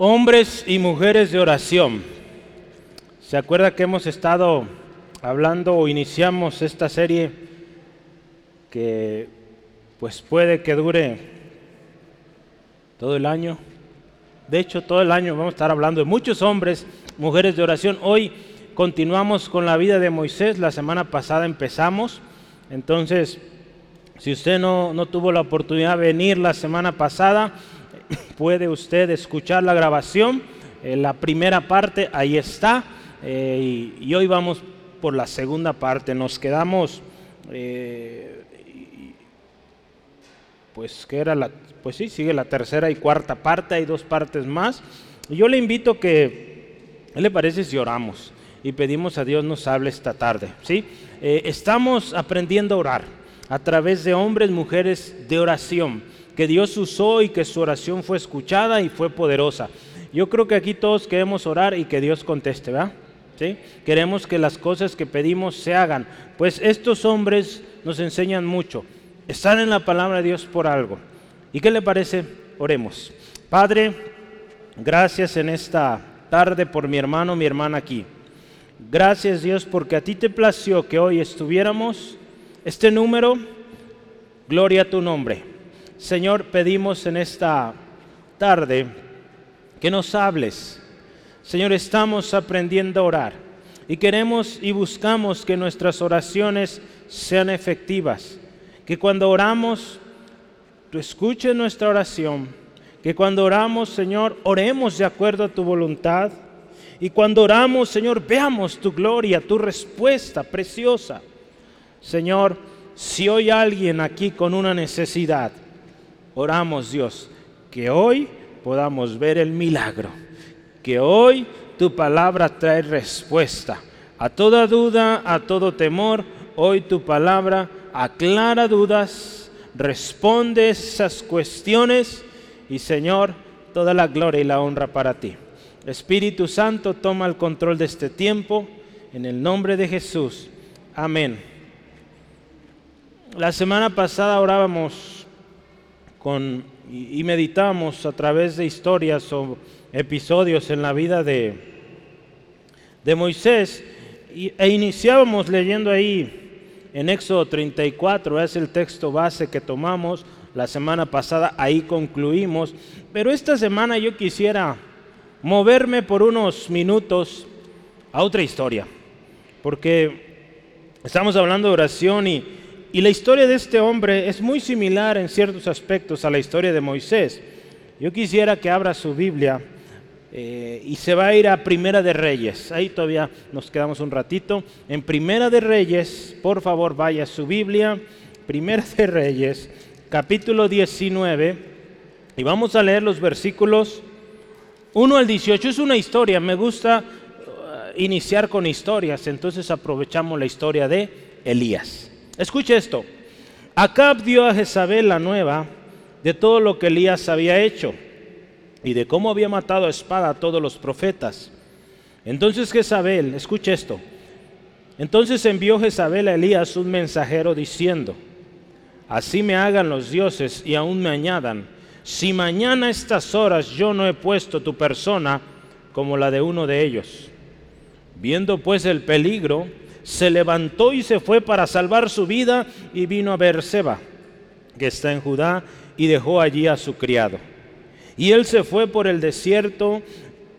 Hombres y mujeres de oración. ¿Se acuerda que hemos estado hablando o iniciamos esta serie que pues puede que dure todo el año? De hecho, todo el año vamos a estar hablando de muchos hombres, mujeres de oración. Hoy continuamos con la vida de Moisés, la semana pasada empezamos. Entonces, si usted no, no tuvo la oportunidad de venir la semana pasada, puede usted escuchar la grabación. Eh, la primera parte ahí está. Eh, y, hoy vamos por la segunda parte. Nos quedamos, eh, pues que era la, pues sí, sigue la tercera y cuarta parte. Hay dos partes más. Yo le invito que, ¿qué le parece si oramos? Y pedimos a Dios nos hable esta tarde. ¿sí? estamos aprendiendo a orar a través de hombres, mujeres de oración que Dios usó y que su oración fue escuchada y fue poderosa. Yo creo que aquí todos queremos orar y que Dios conteste, ¿verdad? ¿Sí? Queremos que las cosas que pedimos se hagan. Pues estos hombres nos enseñan mucho. Están en la palabra de Dios por algo. ¿Y qué le parece? Oremos. Padre, gracias en esta tarde por mi hermano, mi hermana aquí. Gracias Dios porque a ti te plació que hoy estuviéramos este número. Gloria a tu nombre. Señor, pedimos en esta tarde que nos hables. Señor, estamos aprendiendo a orar y queremos y buscamos que nuestras oraciones sean efectivas. Que cuando oramos, tú escuches nuestra oración. Que cuando oramos, Señor, oremos de acuerdo a tu voluntad. Y cuando oramos, Señor, veamos tu gloria, tu respuesta preciosa. Señor, si hoy alguien aquí con una necesidad, Oramos Dios, que hoy podamos ver el milagro, que hoy tu palabra trae respuesta. A toda duda, a todo temor, hoy tu palabra aclara dudas, responde esas cuestiones y Señor, toda la gloria y la honra para ti. Espíritu Santo, toma el control de este tiempo en el nombre de Jesús. Amén. La semana pasada orábamos y, meditamos a través de historias o episodios en la vida de, de Moisés e iniciábamos leyendo ahí en Éxodo 34, es el texto base que tomamos la semana pasada, ahí concluimos, pero esta semana yo quisiera moverme por unos minutos a otra historia, porque estamos hablando de oración y, y la historia de este hombre es muy similar en ciertos aspectos a la historia de Moisés. Yo quisiera que abra su Biblia eh, y se va a ir a Primera de Reyes. Ahí todavía nos quedamos un ratito. En Primera de Reyes, por favor vaya a su Biblia. Primera de Reyes, capítulo 19. Y vamos a leer los versículos 1 al 18. Es una historia, me gusta uh, iniciar con historias, entonces aprovechamos la historia de Elías. Escuche esto. Acab dio a Jezabel la nueva de todo lo que Elías había hecho y de cómo había matado a espada a todos los profetas. Entonces Jezabel, escuche esto. Entonces envió Jezabel a Elías un mensajero diciendo, así me hagan los dioses y aún me añadan, si mañana a estas horas yo no he puesto tu persona como la de uno de ellos. Viendo pues el peligro, se levantó y se fue para salvar su vida y vino a Beerseba, que está en Judá, y dejó allí a su criado. Y él se fue por el desierto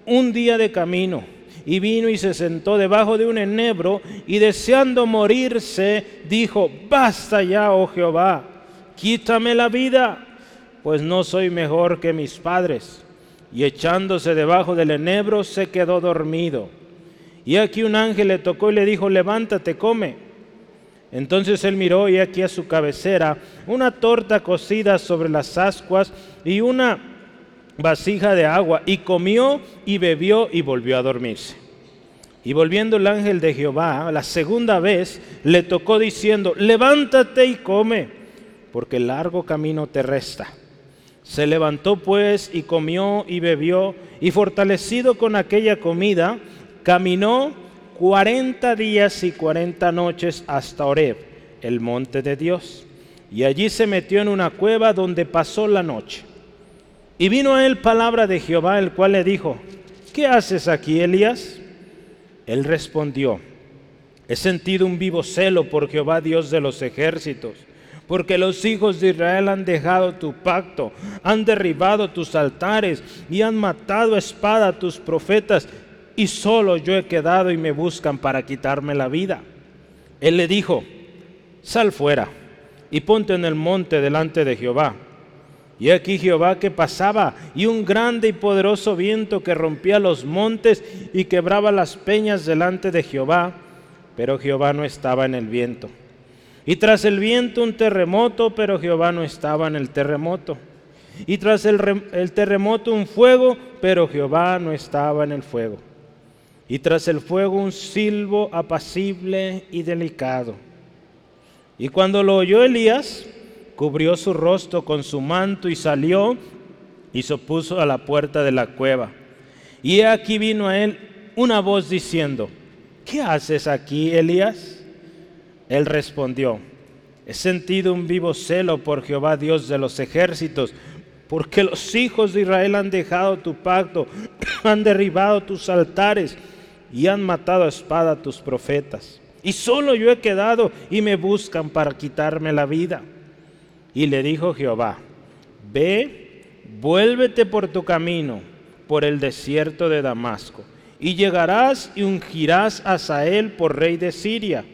un día de camino y vino y se sentó debajo de un enebro y deseando morirse dijo, basta ya, oh Jehová, quítame la vida, pues no soy mejor que mis padres. Y echándose debajo del enebro se quedó dormido. Y aquí un ángel le tocó y le dijo, levántate, come. Entonces él miró y aquí a su cabecera una torta cocida sobre las ascuas y una vasija de agua, y comió y bebió y volvió a dormirse. Y volviendo el ángel de Jehová la segunda vez, le tocó diciendo, levántate y come, porque el largo camino te resta. Se levantó pues y comió y bebió, y fortalecido con aquella comida, Caminó 40 días y 40 noches hasta Oreb, el monte de Dios, y allí se metió en una cueva donde pasó la noche. Y vino a él palabra de Jehová, el cual le dijo, ¿qué haces aquí, Elías? Él respondió, he sentido un vivo celo por Jehová, Dios de los ejércitos, porque los hijos de Israel han dejado tu pacto, han derribado tus altares y han matado a espada a tus profetas, y solo yo he quedado y me buscan para quitarme la vida. Él le dijo, sal fuera y ponte en el monte delante de Jehová. Y aquí Jehová que pasaba, y un grande y poderoso viento que rompía los montes y quebraba las peñas delante de Jehová, pero Jehová no estaba en el viento. Y tras el viento un terremoto, pero Jehová no estaba en el terremoto. Y tras el, el terremoto un fuego, pero Jehová no estaba en el fuego. Y tras el fuego un silbo apacible y delicado. Y cuando lo oyó Elías, cubrió su rostro con su manto y salió y se puso a la puerta de la cueva. Y aquí vino a él una voz diciendo, ¿qué haces aquí, Elías? Él respondió, he sentido un vivo celo por Jehová Dios de los ejércitos, porque los hijos de Israel han dejado tu pacto, han derribado tus altares y han matado a espada a tus profetas. Y solo yo he quedado y me buscan para quitarme la vida. Y le dijo Jehová, ve, vuélvete por tu camino, por el desierto de Damasco, y llegarás y ungirás a Sael por rey de Siria.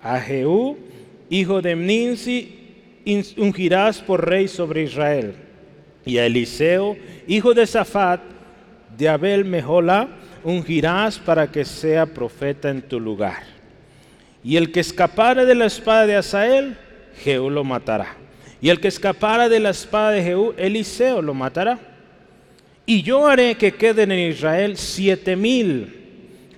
A Jehú, hijo de Mninsi, ungirás por rey sobre Israel. Y a Eliseo, hijo de Safat, de Abel Mejola, ungirás para que sea profeta en tu lugar. Y el que escapare de la espada de Asael, Jehú lo matará. Y el que escapara de la espada de Jehú, Eliseo lo matará. Y yo haré que queden en Israel siete mil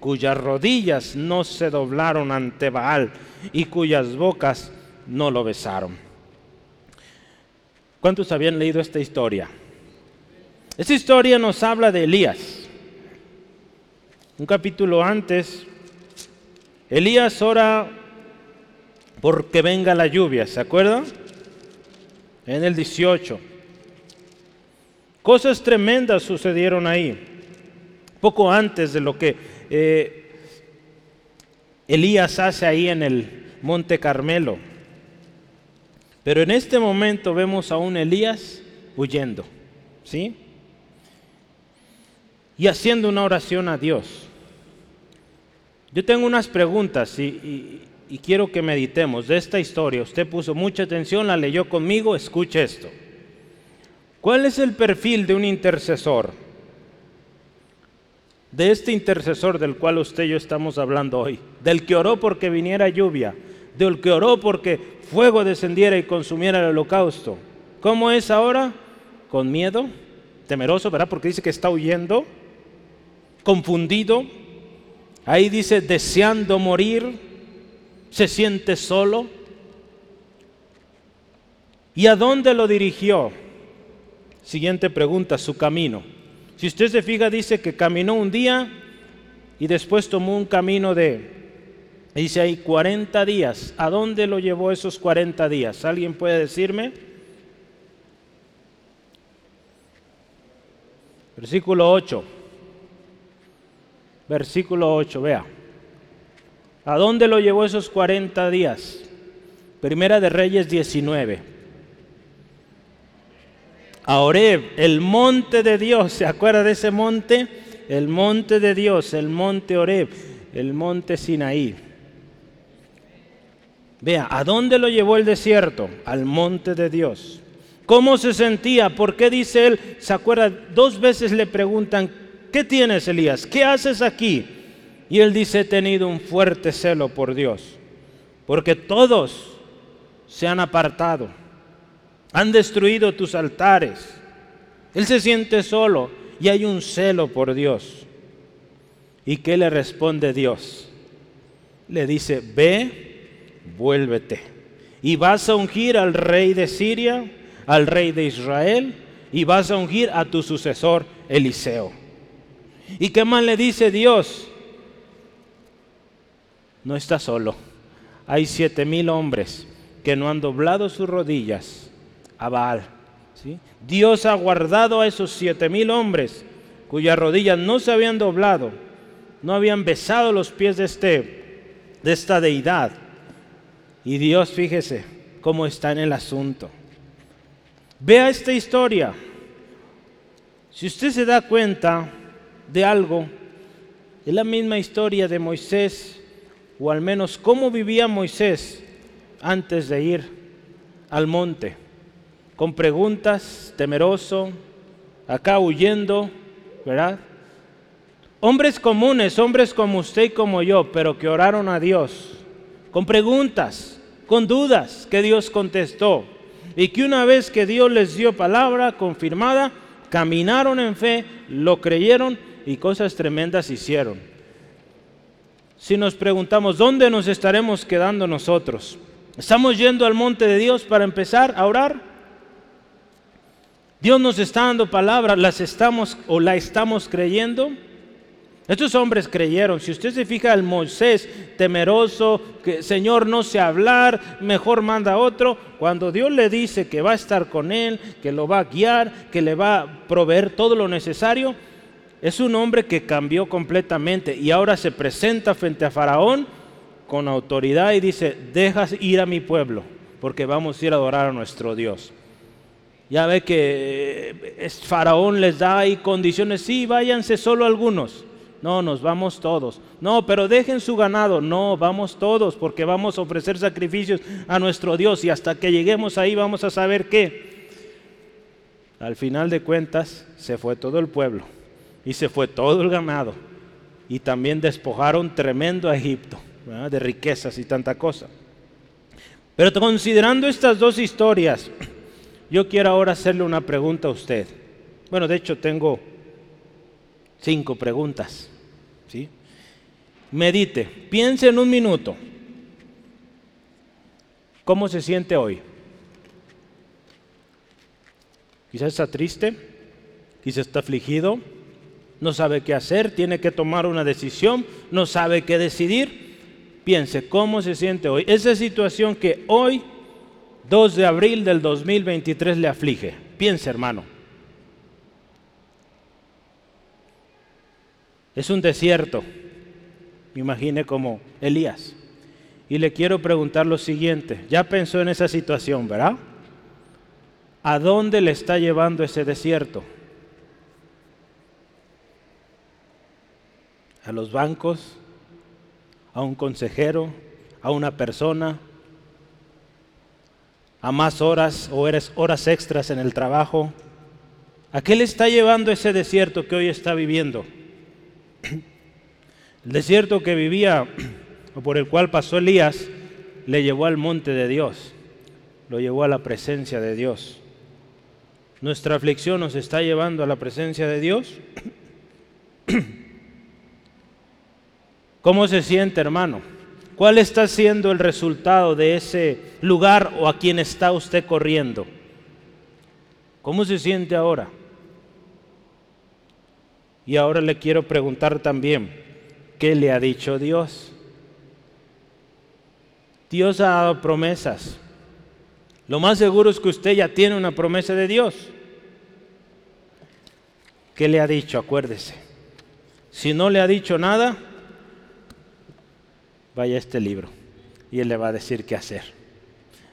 cuyas rodillas no se doblaron ante Baal y cuyas bocas no lo besaron. ¿Cuántos habían leído esta historia? Esta historia nos habla de Elías. Un capítulo antes, Elías ora porque venga la lluvia, ¿se acuerdan? en el 18. Cosas tremendas sucedieron ahí, poco antes de lo que eh, Elías hace ahí en el Monte Carmelo. Pero en este momento vemos a un Elías huyendo, ¿sí? Y haciendo una oración a Dios. Yo tengo unas preguntas y, quiero que meditemos de esta historia. Usted puso mucha atención, la leyó conmigo, escuche esto. ¿Cuál es el perfil de un intercesor? De este intercesor del cual usted y yo estamos hablando hoy, del que oró porque viniera lluvia, del que oró porque fuego descendiera y consumiera el holocausto. ¿Cómo es ahora? Con miedo, temeroso, ¿verdad? Porque dice que está huyendo, confundido. Ahí dice deseando morir, se siente solo. ¿Y a dónde lo dirigió? Siguiente pregunta, su camino. Si usted se fija, dice que caminó un día y después tomó un camino de, dice ahí, 40 días. ¿A dónde lo llevó esos 40 días? ¿Alguien puede decirme? Versículo 8. Versículo 8, vea. ¿A dónde lo llevó esos 40 días? Primera de Reyes 19. A Oreb, el monte de Dios. ¿Se acuerda de ese monte? El monte de Dios, el monte Oreb, el monte Sinaí. Vea, ¿a dónde lo llevó el desierto? Al monte de Dios. ¿Cómo se sentía? ¿Por qué dice él? ¿Se acuerda? Dos veces le preguntan, ¿qué tienes, Elías? ¿Qué haces aquí? Y él dice, he tenido un fuerte celo por Dios, porque todos se han apartado, han destruido tus altares. Él se siente solo y hay un celo por Dios. ¿Y qué le responde Dios? Le dice, ve, vuélvete. Y vas a ungir al rey de Siria, al rey de Israel, y vas a ungir a tu sucesor Eliseo. ¿Y qué más le dice Dios? no está solo. Hay siete mil hombres que no han doblado sus rodillas a Baal, ¿sí? Dios ha guardado a esos siete mil hombres cuyas rodillas no se habían doblado, no habían besado los pies de, este, de esta deidad. Y Dios, fíjese cómo está en el asunto. Vea esta historia. Si usted se da cuenta de algo, es la misma historia de Moisés, o al menos cómo vivía Moisés antes de ir al monte, con preguntas, temeroso, acá huyendo, ¿verdad? Hombres comunes, hombres como usted y como yo, pero que oraron a Dios, con preguntas, con dudas que Dios contestó. Y que una vez que Dios les dio palabra confirmada, caminaron en fe, lo creyeron y cosas tremendas hicieron. Si nos preguntamos, ¿dónde nos estaremos quedando nosotros? ¿Estamos yendo al monte de Dios para empezar a orar? Dios nos está dando palabras, las estamos o la estamos creyendo. Estos hombres creyeron. Si usted se fija, el Moisés temeroso, que Señor no sé hablar, mejor manda a otro. Cuando Dios le dice que va a estar con él, que lo va a guiar, que le va a proveer todo lo necesario, es un hombre que cambió completamente y ahora se presenta frente a Faraón con autoridad y dice, dejas ir a mi pueblo, porque vamos a ir a adorar a nuestro Dios. Ya ve que eh, Faraón les da ahí condiciones, sí, váyanse solo algunos. No, nos vamos todos. No, pero dejen su ganado. No, vamos todos porque vamos a ofrecer sacrificios a nuestro Dios y hasta que lleguemos ahí vamos a saber qué. Al final de cuentas se fue todo el pueblo y se fue todo el ganado y también despojaron tremendo a Egipto de riquezas y tanta cosa. Pero considerando estas dos historias, yo quiero ahora hacerle una pregunta a usted. Bueno, de hecho tengo cinco preguntas. ¿sí? Medite, piense en un minuto. ¿Cómo se siente hoy? Quizás está triste, quizás está afligido, no sabe qué hacer, tiene que tomar una decisión, no sabe qué decidir. Piense cómo se siente hoy. Esa situación que hoy, 2 de abril del 2023, le aflige. Piense, hermano. Es un desierto. Imagine como Elías. Y le quiero preguntar lo siguiente. Ya pensó en esa situación, ¿verdad? ¿A dónde le está llevando ese desierto? ¿A los bancos? ¿A un consejero? ¿A una persona? ¿A más horas o eres horas extras en el trabajo? ¿A qué le está llevando ese desierto que hoy está viviendo? El desierto que vivía o por el cual pasó Elías le llevó al monte de Dios, lo llevó a la presencia de Dios. Nuestra aflicción nos está llevando a la presencia de Dios. ¿Cómo se siente, hermano? ¿Cuál está siendo el resultado de ese lugar o a quien está usted corriendo? ¿Cómo se siente ahora? Y ahora le quiero preguntar también, ¿qué le ha dicho Dios? Dios ha dado promesas. Lo más seguro es que usted ya tiene una promesa de Dios. ¿Qué le ha dicho? Acuérdese. Si no le ha dicho nada, vaya este libro y Él le va a decir qué hacer.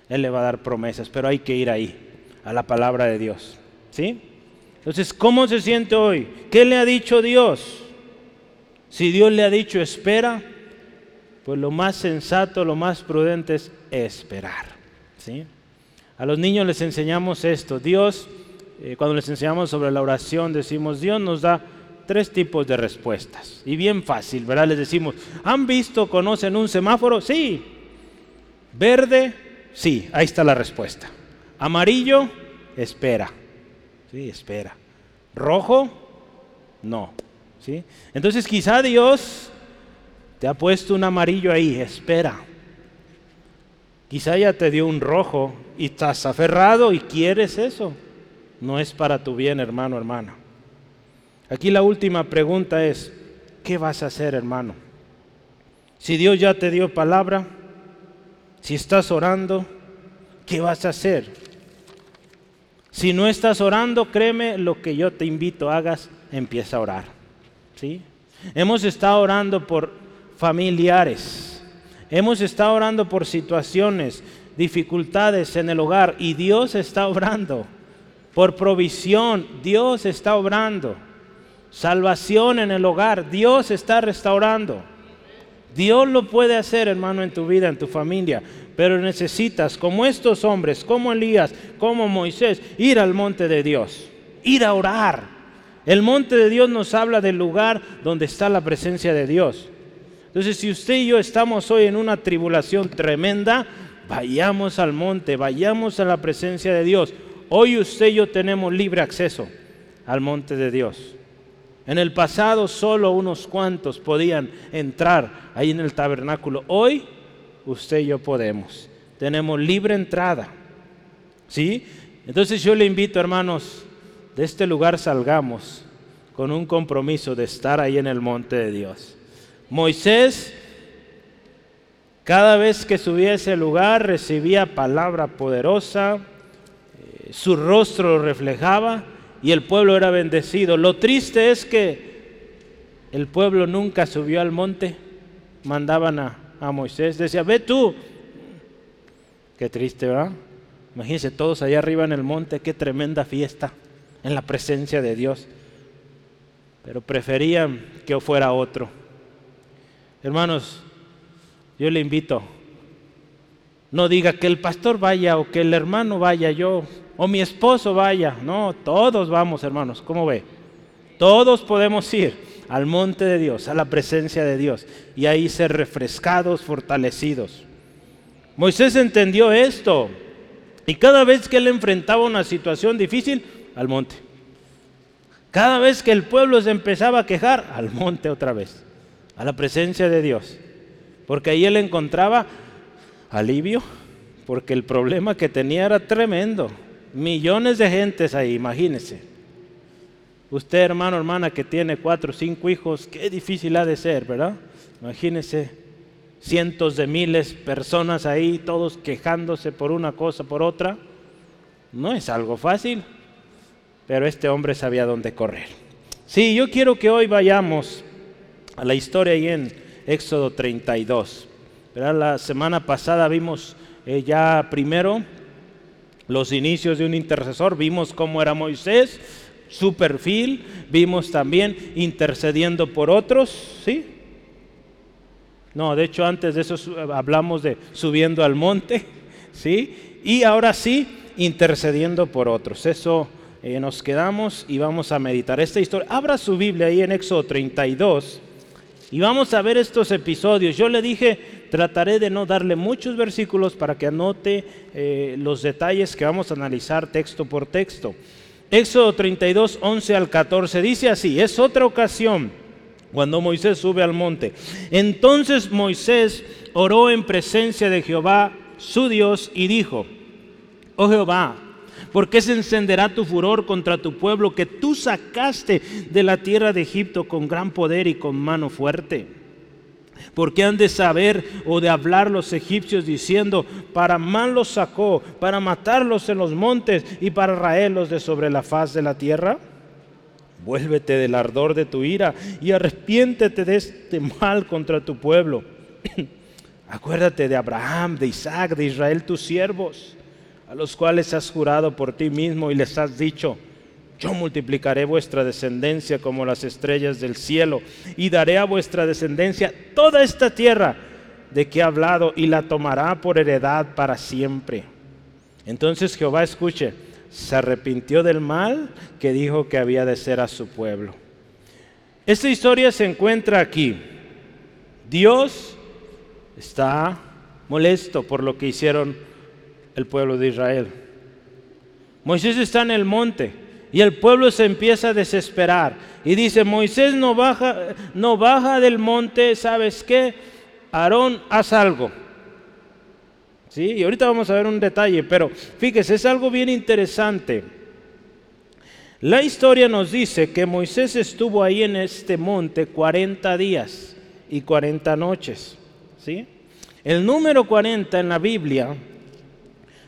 Él le va a dar promesas, pero hay que ir ahí, a la palabra de Dios. ¿Sí? Entonces, ¿cómo se siente hoy? ¿Qué le ha dicho Dios? Si Dios le ha dicho espera, pues lo más sensato, lo más prudente es esperar. ¿sí? A los niños les enseñamos esto. Dios, eh, cuando les enseñamos sobre la oración, decimos, Dios nos da tres tipos de respuestas. Y bien fácil, ¿verdad? Les decimos, ¿han visto, conocen un semáforo? Sí. Verde, sí, ahí está la respuesta. Amarillo, espera. Sí, espera. Rojo, no. ¿Sí? Entonces quizá Dios te ha puesto un amarillo ahí, espera. Quizá ya te dio un rojo y estás aferrado y quieres eso. No es para tu bien, hermano, hermana. Aquí la última pregunta es, ¿qué vas a hacer, hermano? Si Dios ya te dio palabra, si estás orando, ¿qué vas a hacer? Si no estás orando, créeme, lo que yo te invito hagas, empieza a orar. ¿Sí? Hemos estado orando por familiares. Hemos estado orando por situaciones, dificultades en el hogar y Dios está obrando. Por provisión, Dios está obrando. Salvación en el hogar, Dios está restaurando. Dios lo puede hacer, hermano, en tu vida, en tu familia, pero necesitas, como estos hombres, como Elías, como Moisés, ir al monte de Dios, ir a orar. El monte de Dios nos habla del lugar donde está la presencia de Dios. Entonces, si usted y yo estamos hoy en una tribulación tremenda, vayamos al monte, vayamos a la presencia de Dios. Hoy usted y yo tenemos libre acceso al monte de Dios. En el pasado solo unos cuantos podían entrar ahí en el tabernáculo. Hoy usted y yo podemos. Tenemos libre entrada. ¿Sí? Entonces yo le invito, hermanos, de este lugar salgamos con un compromiso de estar ahí en el monte de Dios. Moisés, cada vez que subía a ese lugar, recibía palabra poderosa, eh, su rostro lo reflejaba y el pueblo era bendecido. Lo triste es que el pueblo nunca subió al monte, mandaban a, Moisés, decía, ve tú. Qué triste, ¿verdad? Imagínense todos allá arriba en el monte, qué tremenda fiesta en la presencia de Dios. Pero preferían que fuera otro. Hermanos, yo le invito, no diga que el pastor vaya o que el hermano vaya, yo o mi esposo vaya. No, todos vamos, hermanos. ¿Cómo ve? Todos podemos ir al monte de Dios, a la presencia de Dios, y ahí ser refrescados, fortalecidos. Moisés entendió esto, y cada vez que él enfrentaba una situación difícil, al monte. Cada vez que el pueblo se empezaba a quejar, al monte otra vez, a la presencia de Dios. Porque ahí él encontraba alivio, porque el problema que tenía era tremendo. Millones de gentes ahí, imagínese. Usted, hermano, hermana, que tiene cuatro o cinco hijos, qué difícil ha de ser, ¿verdad? Imagínese cientos de miles de personas ahí, todos quejándose por una cosa, por otra. No es algo fácil, pero este hombre sabía dónde correr. Sí, yo quiero que hoy vayamos a la historia ahí en Éxodo 32. ¿Verdad? La semana pasada vimos eh, ya primero los inicios de un intercesor, vimos cómo era Moisés, su perfil, vimos también intercediendo por otros, ¿sí? No, de hecho antes de eso hablamos de subiendo al monte, ¿sí? Y ahora sí, intercediendo por otros. Eso eh, nos quedamos y vamos a meditar esta historia. Abra su Biblia ahí en Éxodo 32 y vamos a ver estos episodios. Yo le dije trataré de no darle muchos versículos para que anote eh, los detalles que vamos a analizar texto por texto. Éxodo 32, 11 al 14 dice así, es otra ocasión cuando Moisés sube al monte. Entonces Moisés oró en presencia de Jehová, su Dios, y dijo, oh Jehová, ¿por qué se encenderá tu furor contra tu pueblo que tú sacaste de la tierra de Egipto con gran poder y con mano fuerte? Porque han de saber o de hablar los egipcios diciendo, para mal los sacó, para matarlos en los montes y para raerlos de sobre la faz de la tierra? Vuélvete del ardor de tu ira y arrepiéntete de este mal contra tu pueblo. Acuérdate de Abraham, de Isaac, de Israel, tus siervos, a los cuales has jurado por ti mismo y les has dicho, yo multiplicaré vuestra descendencia como las estrellas del cielo y daré a vuestra descendencia toda esta tierra de que he hablado y la tomará por heredad para siempre. Entonces Jehová escuche, se arrepintió del mal que dijo que había de ser a su pueblo. Esta historia se encuentra aquí. Dios está molesto por lo que hicieron el pueblo de Israel. Moisés está en el monte y el pueblo se empieza a desesperar. Y dice, Moisés no baja, no baja del monte, ¿sabes qué? Aarón, haz algo. ¿Sí? Y ahorita vamos a ver un detalle, pero fíjese, es algo bien interesante. La historia nos dice que Moisés estuvo ahí en este monte 40 días y 40 noches. ¿sí? El número 40 en la Biblia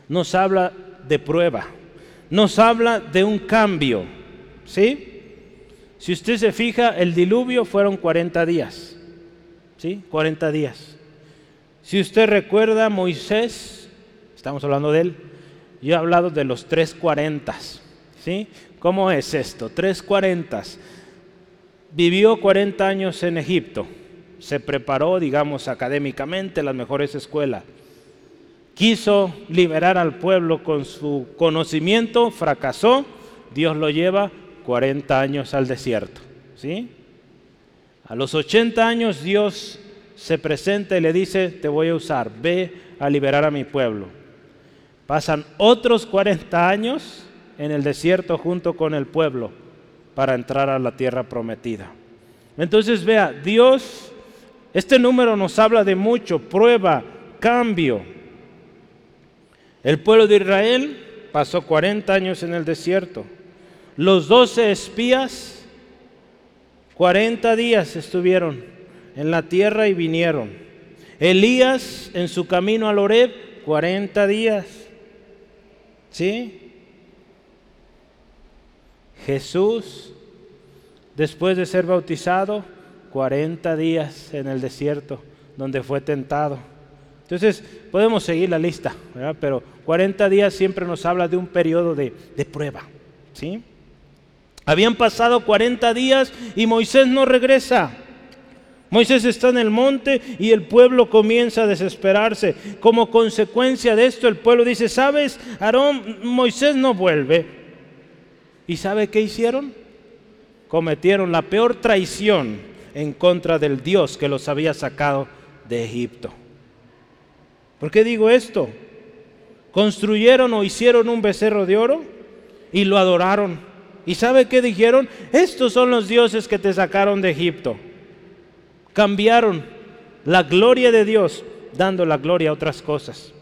nos habla de prueba nos habla de un cambio, ¿sí? Si usted se fija, el diluvio fueron 40 días, ¿sí? 40 días. Si usted recuerda, Moisés, estamos hablando de él, yo he hablado de los tres cuarentas, ¿sí? ¿Cómo es esto? Tres cuarentas. Vivió 40 años en Egipto, se preparó, digamos, académicamente en las mejores escuelas quiso liberar al pueblo con su conocimiento, fracasó, Dios lo lleva 40 años al desierto. ¿sí? A los 80 años Dios se presenta y le dice, te voy a usar, ve a liberar a mi pueblo. Pasan otros 40 años en el desierto junto con el pueblo para entrar a la tierra prometida. Entonces vea, Dios, este número nos habla de mucho, prueba, cambio, el pueblo de Israel pasó 40 años en el desierto. Los 12 espías, 40 días estuvieron en la tierra y vinieron. Elías en su camino al Oreb, 40 días. ¿Sí? Jesús, después de ser bautizado, 40 días en el desierto, donde fue tentado. Entonces, podemos seguir la lista, pero 40 días siempre nos habla de un periodo de, prueba. ¿sí? Habían pasado 40 días y Moisés no regresa. Moisés está en el monte y el pueblo comienza a desesperarse. Como consecuencia de esto, el pueblo dice, ¿sabes, Aarón, Moisés no vuelve? ¿Y sabe qué hicieron? Cometieron la peor traición en contra del Dios que los había sacado de Egipto. ¿Por qué digo esto? Construyeron o hicieron un becerro de oro y lo adoraron. ¿Y sabe qué dijeron? Estos son los dioses que te sacaron de Egipto. Cambiaron la gloria de Dios dando la gloria a otras cosas.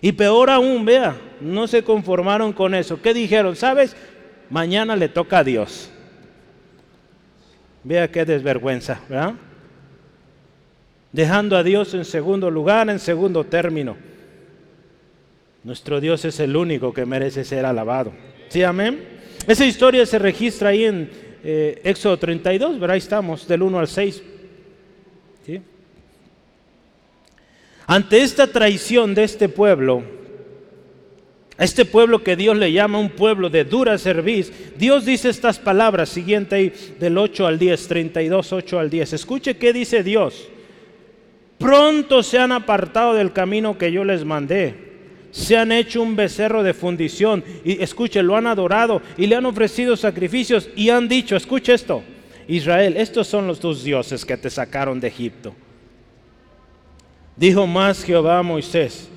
Y peor aún, vea, no se conformaron con eso. ¿Qué dijeron? ¿Sabes? Mañana le toca a Dios. Vea qué desvergüenza, ¿verdad? dejando a Dios en segundo lugar, en segundo término. Nuestro Dios es el único que merece ser alabado. ¿Sí, amén? Esa historia se registra ahí en eh, Éxodo 32, verá, ahí estamos, del 1 al 6. Ante esta traición de este pueblo, a este pueblo que Dios le llama un pueblo de dura cerviz, Dios dice estas palabras, siguiente ahí, del 8 al 10, 32, 8 al 10. Escuche qué dice Dios pronto se han apartado del camino que yo les mandé. Se han hecho un becerro de fundición y escuche, lo han adorado y le han ofrecido sacrificios y han dicho, escuche esto, Israel, estos son los tus dioses que te sacaron de Egipto. Dijo más Jehová a Moisés,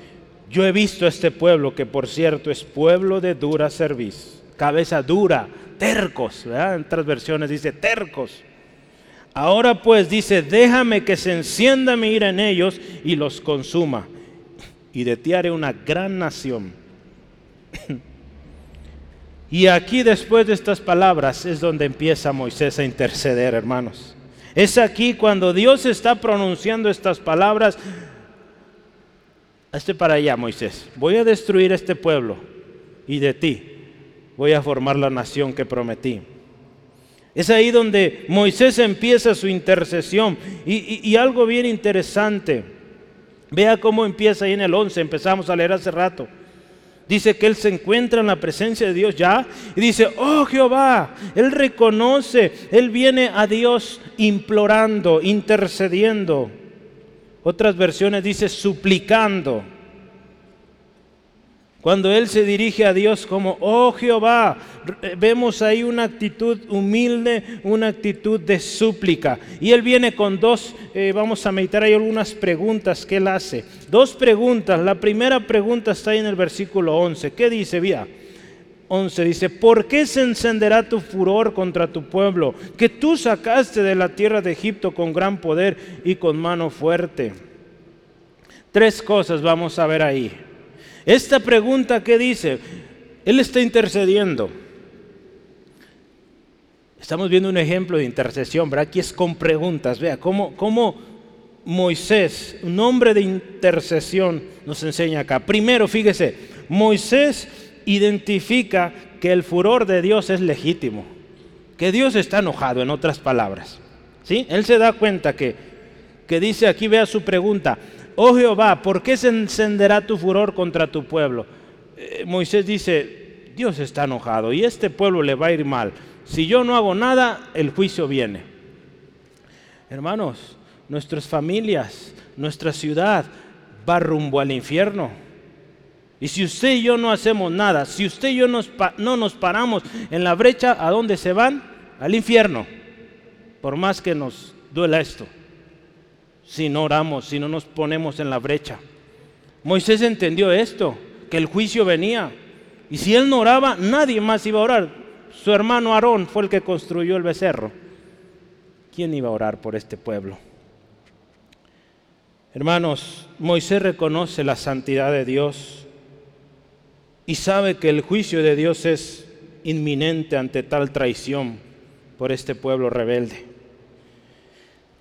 yo he visto a este pueblo que por cierto es pueblo de dura cerviz, cabeza dura, tercos, en otras versiones dice tercos Ahora pues dice, déjame que se encienda mi ira en ellos y los consuma. Y de ti haré una gran nación. y aquí después de estas palabras es donde empieza Moisés a interceder, hermanos. Es aquí cuando Dios está pronunciando estas palabras. Este para allá, Moisés. Voy a destruir este pueblo y de ti voy a formar la nación que prometí. Es ahí donde Moisés empieza su intercesión. Y, algo bien interesante. Vea cómo empieza ahí en el 11, empezamos a leer hace rato. Dice que él se encuentra en la presencia de Dios ya y dice, oh Jehová, él reconoce, él viene a Dios implorando, intercediendo. Otras versiones dice suplicando. Cuando Él se dirige a Dios como, oh Jehová, eh, vemos ahí una actitud humilde, una actitud de súplica. Y Él viene con dos, eh, vamos a meditar ahí algunas preguntas que Él hace. Dos preguntas. La primera pregunta está ahí en el versículo 11. ¿Qué dice? Vía. 11 dice, ¿por qué se encenderá tu furor contra tu pueblo, que tú sacaste de la tierra de Egipto con gran poder y con mano fuerte? Tres cosas vamos a ver ahí. Esta pregunta que dice, Él está intercediendo. Estamos viendo un ejemplo de intercesión, ¿verdad? Aquí es con preguntas. Vea cómo, cómo Moisés, un hombre de intercesión, nos enseña acá. Primero, fíjese, Moisés identifica que el furor de Dios es legítimo, que Dios está enojado, en otras palabras. ¿Sí? Él se da cuenta que, que dice aquí, vea su pregunta, oh Jehová, ¿por qué se encenderá tu furor contra tu pueblo? Eh, Moisés dice, Dios está enojado y este pueblo le va a ir mal. Si yo no hago nada, el juicio viene. Hermanos, nuestras familias, nuestra ciudad va rumbo al infierno. Y si usted y yo no hacemos nada, si usted y yo no nos paramos en la brecha, ¿a dónde se van? Al infierno. Por más que nos duela esto. Si no oramos, si no nos ponemos en la brecha. Moisés entendió esto, que el juicio venía. Y si él no oraba, nadie más iba a orar. Su hermano Aarón fue el que construyó el becerro. ¿Quién iba a orar por este pueblo? Hermanos, Moisés reconoce la santidad de Dios y sabe que el juicio de Dios es inminente ante tal traición por este pueblo rebelde.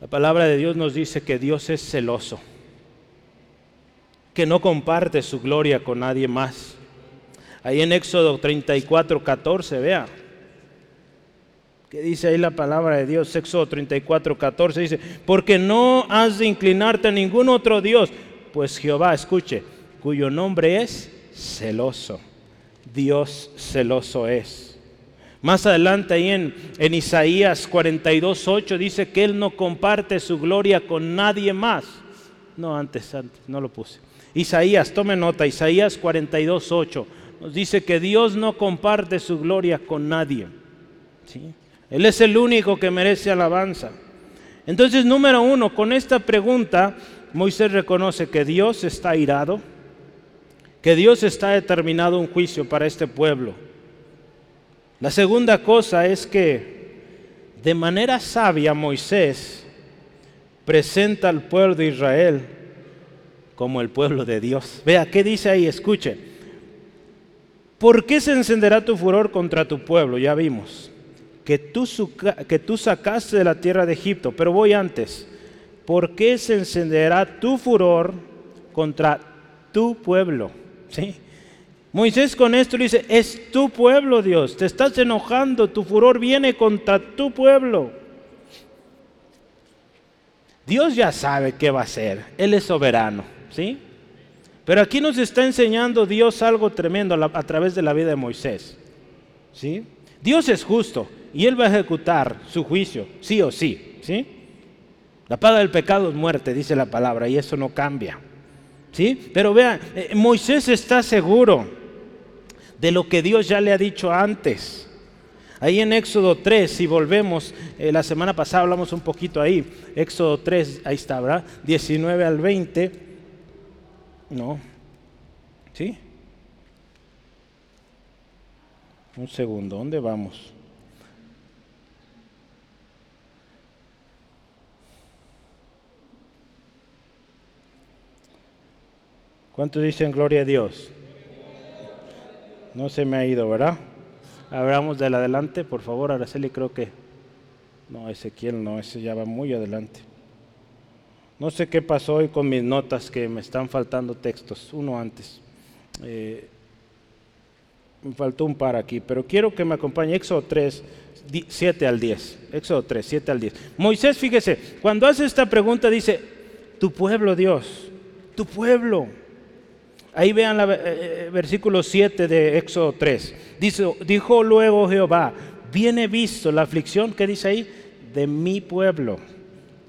La palabra de Dios nos dice que Dios es celoso, que no comparte su gloria con nadie más. Ahí en Éxodo 34, 14, vea, que dice ahí la palabra de Dios, Éxodo 34, 14, dice, porque no has de inclinarte a ningún otro Dios, pues Jehová, escuche, cuyo nombre es celoso. Dios celoso es. Más adelante ahí en, en Isaías 42, 8 dice que Él no comparte su gloria con nadie más. No, antes, antes, no lo puse. Isaías, tome nota, Isaías 42, 8 nos dice que Dios no comparte su gloria con nadie. ¿sí? Él es el único que merece alabanza. Entonces, número uno, con esta pregunta, Moisés reconoce que Dios está irado que Dios está determinado un juicio para este pueblo. La segunda cosa es que de manera sabia Moisés presenta al pueblo de Israel como el pueblo de Dios. Vea, ¿qué dice ahí? Escuche. ¿Por qué se encenderá tu furor contra tu pueblo? Ya vimos. Que tú, que tú sacaste de la tierra de Egipto. Pero voy antes. ¿Por qué se encenderá tu furor contra tu pueblo? Moisés con esto le dice, es tu pueblo Dios, te estás enojando, tu furor viene contra tu pueblo. Dios ya sabe qué va a hacer, Él es soberano, ¿sí? Pero aquí nos está enseñando Dios algo tremendo a, través de la vida de Moisés, ¿sí? Dios es justo y Él va a ejecutar su juicio, sí o sí, ¿sí? La paga del pecado es muerte, dice la palabra, y eso no cambia. Pero vean, eh, Moisés está seguro de lo que Dios ya le ha dicho antes. Ahí en Éxodo 3, si volvemos, eh, la semana pasada hablamos un poquito ahí, Éxodo 3, ahí está, ¿verdad? 19 al 20. No. ¿Sí? Un segundo, ¿dónde vamos? ¿Cuántos dicen gloria a Dios? No se me ha ido, ¿verdad? Hablamos del adelante, por favor, Araceli, creo que... No, Ezequiel no, ese ya va muy adelante. No sé qué pasó hoy con mis notas, que me están faltando textos, uno antes. Eh, me faltó un par aquí, pero quiero que me acompañe Éxodo 3, 7 al 10. Éxodo 3, 7 al 10. Moisés, fíjese, cuando hace esta pregunta dice, tu pueblo Dios, tu pueblo. Ahí vean el eh, eh, versículo 7 de Éxodo 3. Dice, dijo luego Jehová, viene visto la aflicción, ¿qué dice ahí? De mi pueblo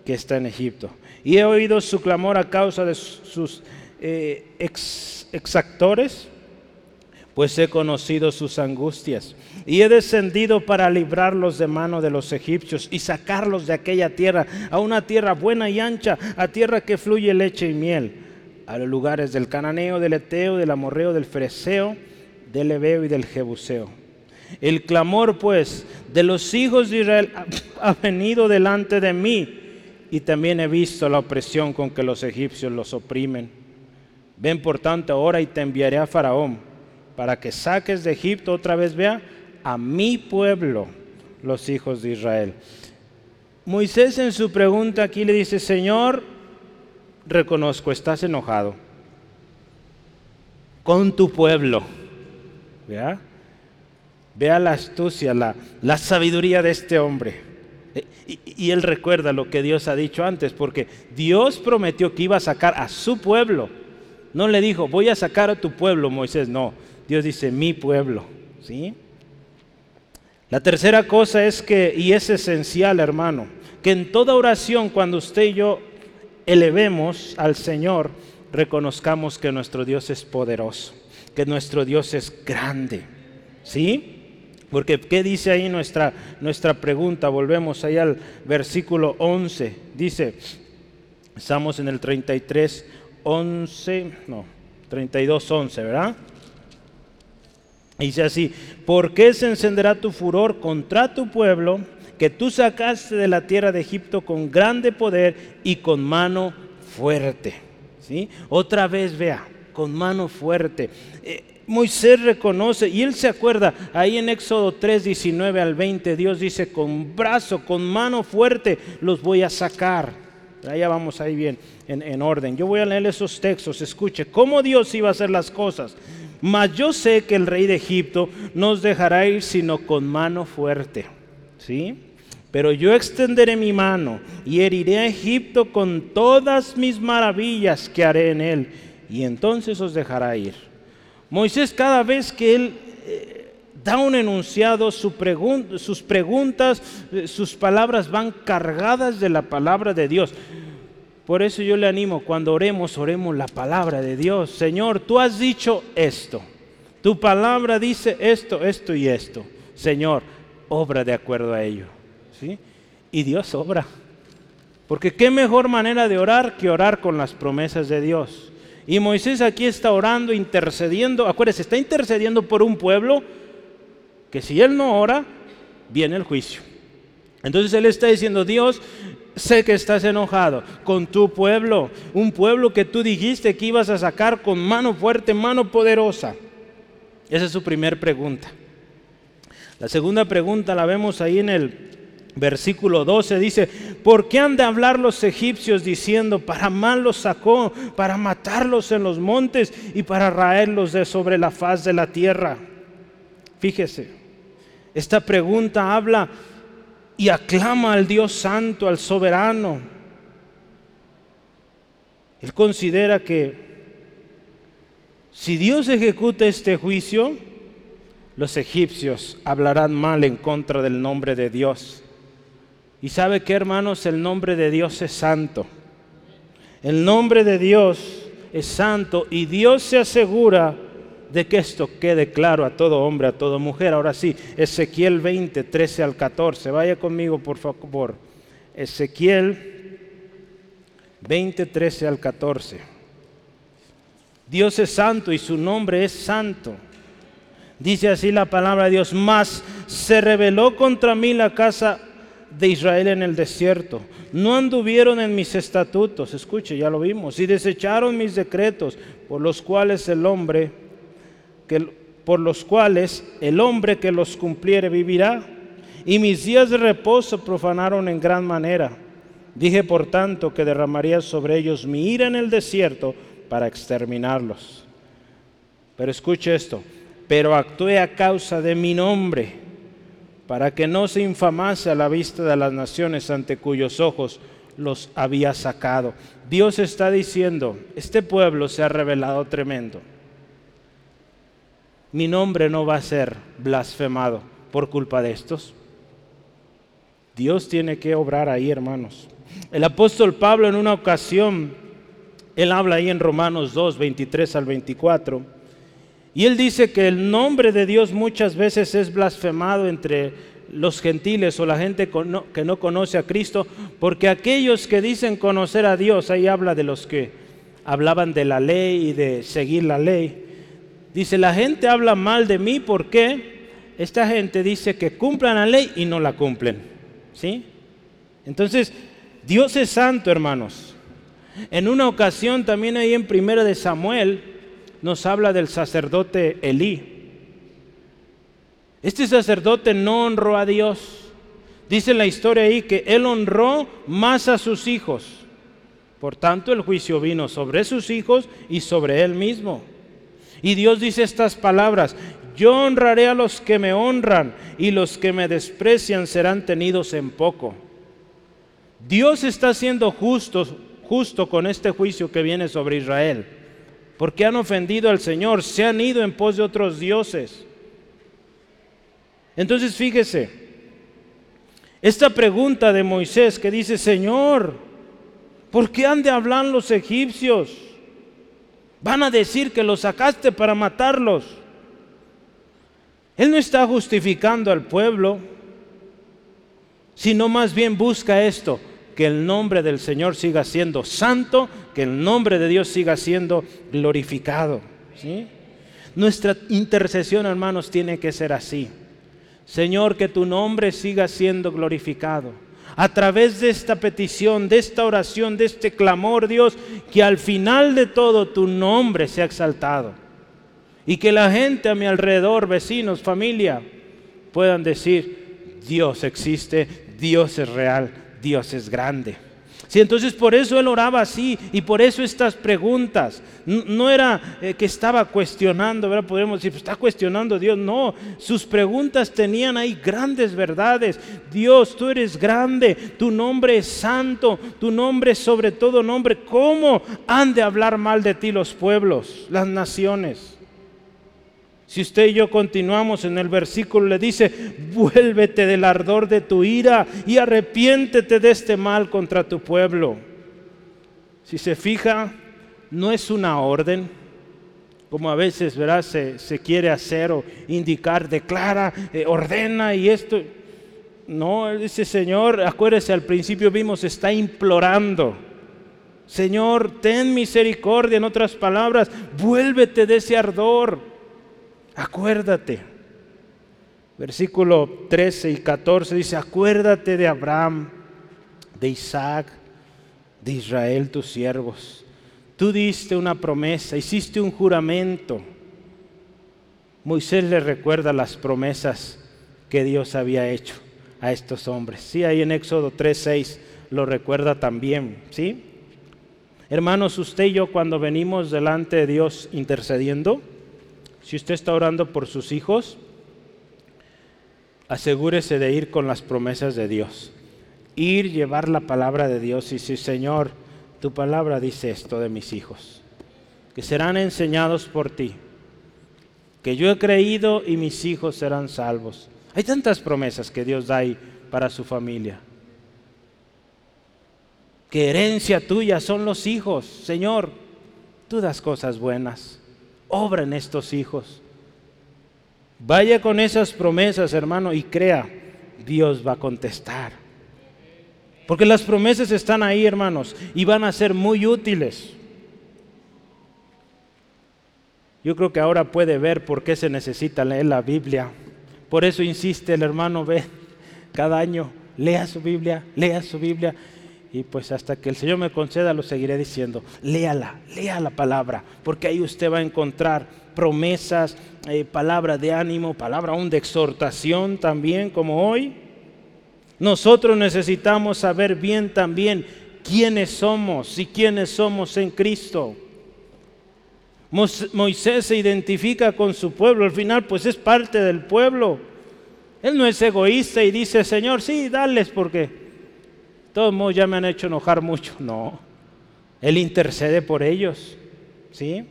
que está en Egipto. Y he oído su clamor a causa de sus eh, exactores, pues he conocido sus angustias. Y he descendido para librarlos de mano de los egipcios y sacarlos de aquella tierra, a una tierra buena y ancha, a tierra que fluye leche y miel a los lugares del cananeo, del eteo, del amorreo, del fereceo, del ebeo y del jebuseo. El clamor, pues, de los hijos de Israel ha venido delante de mí y también he visto la opresión con que los egipcios los oprimen. Ven por tanto ahora y te enviaré a Faraón para que saques de Egipto otra vez, vea, a mi pueblo, los hijos de Israel. Moisés en su pregunta aquí le dice, Señor, reconozco, estás enojado con tu pueblo. ¿vea? Vea la astucia, la, la sabiduría de este hombre. Eh, y, y, él recuerda lo que Dios ha dicho antes, porque Dios prometió que iba a sacar a su pueblo. No le dijo, voy a sacar a tu pueblo, Moisés. No, Dios dice, mi pueblo. ¿Sí? La tercera cosa es que, y es esencial, hermano, que en toda oración, cuando usted y yo elevemos al Señor, reconozcamos que nuestro Dios es poderoso, que nuestro Dios es grande. ¿Sí? Porque ¿qué dice ahí nuestra, nuestra pregunta? Volvemos ahí al versículo 11. Dice, estamos en el 33, 11, no, 32, 11, ¿verdad? Dice así, ¿por qué se encenderá tu furor contra tu pueblo que tú sacaste de la tierra de Egipto con grande poder y con mano fuerte? ¿Sí? Otra vez vea, con mano fuerte. Eh, Moisés reconoce y él se acuerda, ahí en Éxodo 3, 19 al 20, Dios dice, con brazo, con mano fuerte los voy a sacar. Allá vamos ahí bien, en, en orden. Yo voy a leer esos textos, escuche, cómo Dios iba a hacer las cosas. Mas yo sé que el rey de Egipto no os dejará ir sino con mano fuerte. ¿Sí? Pero yo extenderé mi mano y heriré a Egipto con todas mis maravillas que haré en él, y entonces os dejará ir. Moisés cada vez que él eh, da un enunciado, su sus preguntas, eh, sus palabras van cargadas de la palabra de Dios. Por eso yo le animo, cuando oremos, oremos la palabra de Dios. Señor, tú has dicho esto. Tu palabra dice esto, esto y esto. Señor, obra de acuerdo a ello. Y Dios obra. Porque qué mejor manera de orar que orar con las promesas de Dios. Y Moisés aquí está orando, intercediendo. Acuérdese, está intercediendo por un pueblo que si él no ora, viene el juicio. Entonces él está diciendo, Dios, sé que estás enojado con tu pueblo, un pueblo que tú dijiste que ibas a sacar con mano fuerte, mano poderosa. Esa es su primera pregunta. La segunda pregunta la vemos ahí en el versículo 12. Dice, ¿por qué han de hablar los egipcios diciendo, para mal los sacó, para matarlos en los montes y para raerlos de sobre la faz de la tierra? Fíjese, esta pregunta habla y aclama al Dios Santo, al soberano. Él considera que si Dios ejecuta este juicio, los egipcios hablarán mal en contra del nombre de Dios. Y sabe que hermanos, el nombre de Dios es santo. El nombre de Dios es santo y Dios se asegura de que esto quede claro a todo hombre, a toda mujer. Ahora sí, Ezequiel 20, 13 al 14. Vaya conmigo, por favor. Ezequiel 20, 13 al 14. Dios es santo y su nombre es santo. Dice así la palabra de Dios, más se rebeló contra mí la casa de Israel en el desierto. No anduvieron en mis estatutos, escuche, ya lo vimos, y desecharon mis decretos, por los cuales el hombre por los cuales el hombre que los cumpliere vivirá. Y mis días de reposo profanaron en gran manera. Dije por tanto que derramaría sobre ellos mi ira en el desierto para exterminarlos. Pero escuche esto, pero actué a causa de mi nombre, para que no se infamase a la vista de las naciones ante cuyos ojos los había sacado. Dios está diciendo, este pueblo se ha revelado tremendo mi nombre no va a ser blasfemado por culpa de estos. Dios tiene que obrar ahí, hermanos. El apóstol Pablo en una ocasión, él habla ahí en Romanos 2, 23 al 24, y él dice que el nombre de Dios muchas veces es blasfemado entre los gentiles o la gente que no conoce a Cristo, porque aquellos que dicen conocer a Dios, ahí habla de los que hablaban de la ley y de seguir la ley, Dice, la gente habla mal de mí porque esta gente dice que cumplan la ley y no la cumplen. ¿Sí? Entonces, Dios es santo, hermanos. En una ocasión también ahí en Primera de Samuel nos habla del sacerdote Elí. Este sacerdote no honró a Dios. Dice la historia ahí que él honró más a sus hijos. Por tanto, el juicio vino sobre sus hijos y sobre él mismo. Y Dios dice estas palabras, Yo honraré a los que me honran y los que me desprecian serán tenidos en poco. Dios está siendo justo, justo con este juicio que viene sobre Israel, porque han ofendido al Señor, se han ido en pos de otros dioses. Entonces fíjese, esta pregunta de Moisés que dice, Señor, ¿por qué han de hablar los egipcios? Van a decir que los sacaste para matarlos. Él no está justificando al pueblo, sino más bien busca esto, que el nombre del Señor siga siendo santo, que el nombre de Dios siga siendo glorificado. Nuestra intercesión, hermanos, tiene que ser así. Señor, que tu nombre siga siendo glorificado. A través de esta petición, de esta oración, de este clamor, Dios, que al final de todo tu nombre sea exaltado. Y que la gente a mi alrededor, vecinos, familia, puedan decir, Dios existe, Dios es real, Dios es grande. Sí, entonces por eso él oraba así y por eso estas preguntas. No era eh, que estaba cuestionando, ¿verdad? Podemos decir, pues, está cuestionando a Dios. No, sus preguntas tenían ahí grandes verdades. Dios, tú eres grande, tu nombre es santo, tu nombre es sobre todo nombre. ¿Cómo han de hablar mal de ti los pueblos, las naciones? Si usted y yo continuamos en el versículo, le dice, vuélvete del ardor de tu ira y arrepiéntete de este mal contra tu pueblo. Si se fija, no es una orden, como a veces ¿verdad? Se, se quiere hacer o indicar, declara, eh, ordena y esto. No, dice, Señor, acuérdese, al principio vimos, está implorando. Señor, ten misericordia, en otras palabras, vuélvete de ese ardor. Acuérdate. Versículo 13 y 14 dice, acuérdate de Abraham, de Isaac, de Israel, tus siervos. Tú diste una promesa, hiciste un juramento. Moisés le recuerda las promesas que Dios había hecho a estos hombres. Sí, ahí en Éxodo 3:6 lo recuerda también, ¿sí? Hermanos, usted y yo cuando venimos delante de Dios intercediendo, si usted está orando por sus hijos, asegúrese de ir con las promesas de Dios. Ir, llevar la palabra de Dios y decir, Señor, tu palabra dice esto de mis hijos, que serán enseñados por ti, que yo he creído y mis hijos serán salvos. Hay tantas promesas que Dios da ahí para su familia. Que herencia tuya son los hijos, Señor, tú das cosas buenas obra en estos hijos. Vaya con esas promesas, hermano, y crea, Dios va a contestar. Porque las promesas están ahí, hermanos, y van a ser muy útiles. Yo creo que ahora puede ver por qué se necesita leer la Biblia. Por eso insiste el hermano, ve, cada año, lea su Biblia, lea su Biblia. Y pues hasta que el Señor me conceda lo seguiré diciendo. Léala, lea la palabra, porque ahí usted va a encontrar promesas, eh, palabra de ánimo, palabra aún de exhortación también, como hoy. Nosotros necesitamos saber bien también quiénes somos y quiénes somos en Cristo. Moisés se identifica con su pueblo, al final pues es parte del pueblo. Él no es egoísta y dice, Señor, sí, dales porque todos modos ya me han hecho enojar mucho. No, Él intercede por ellos. ¿Sí?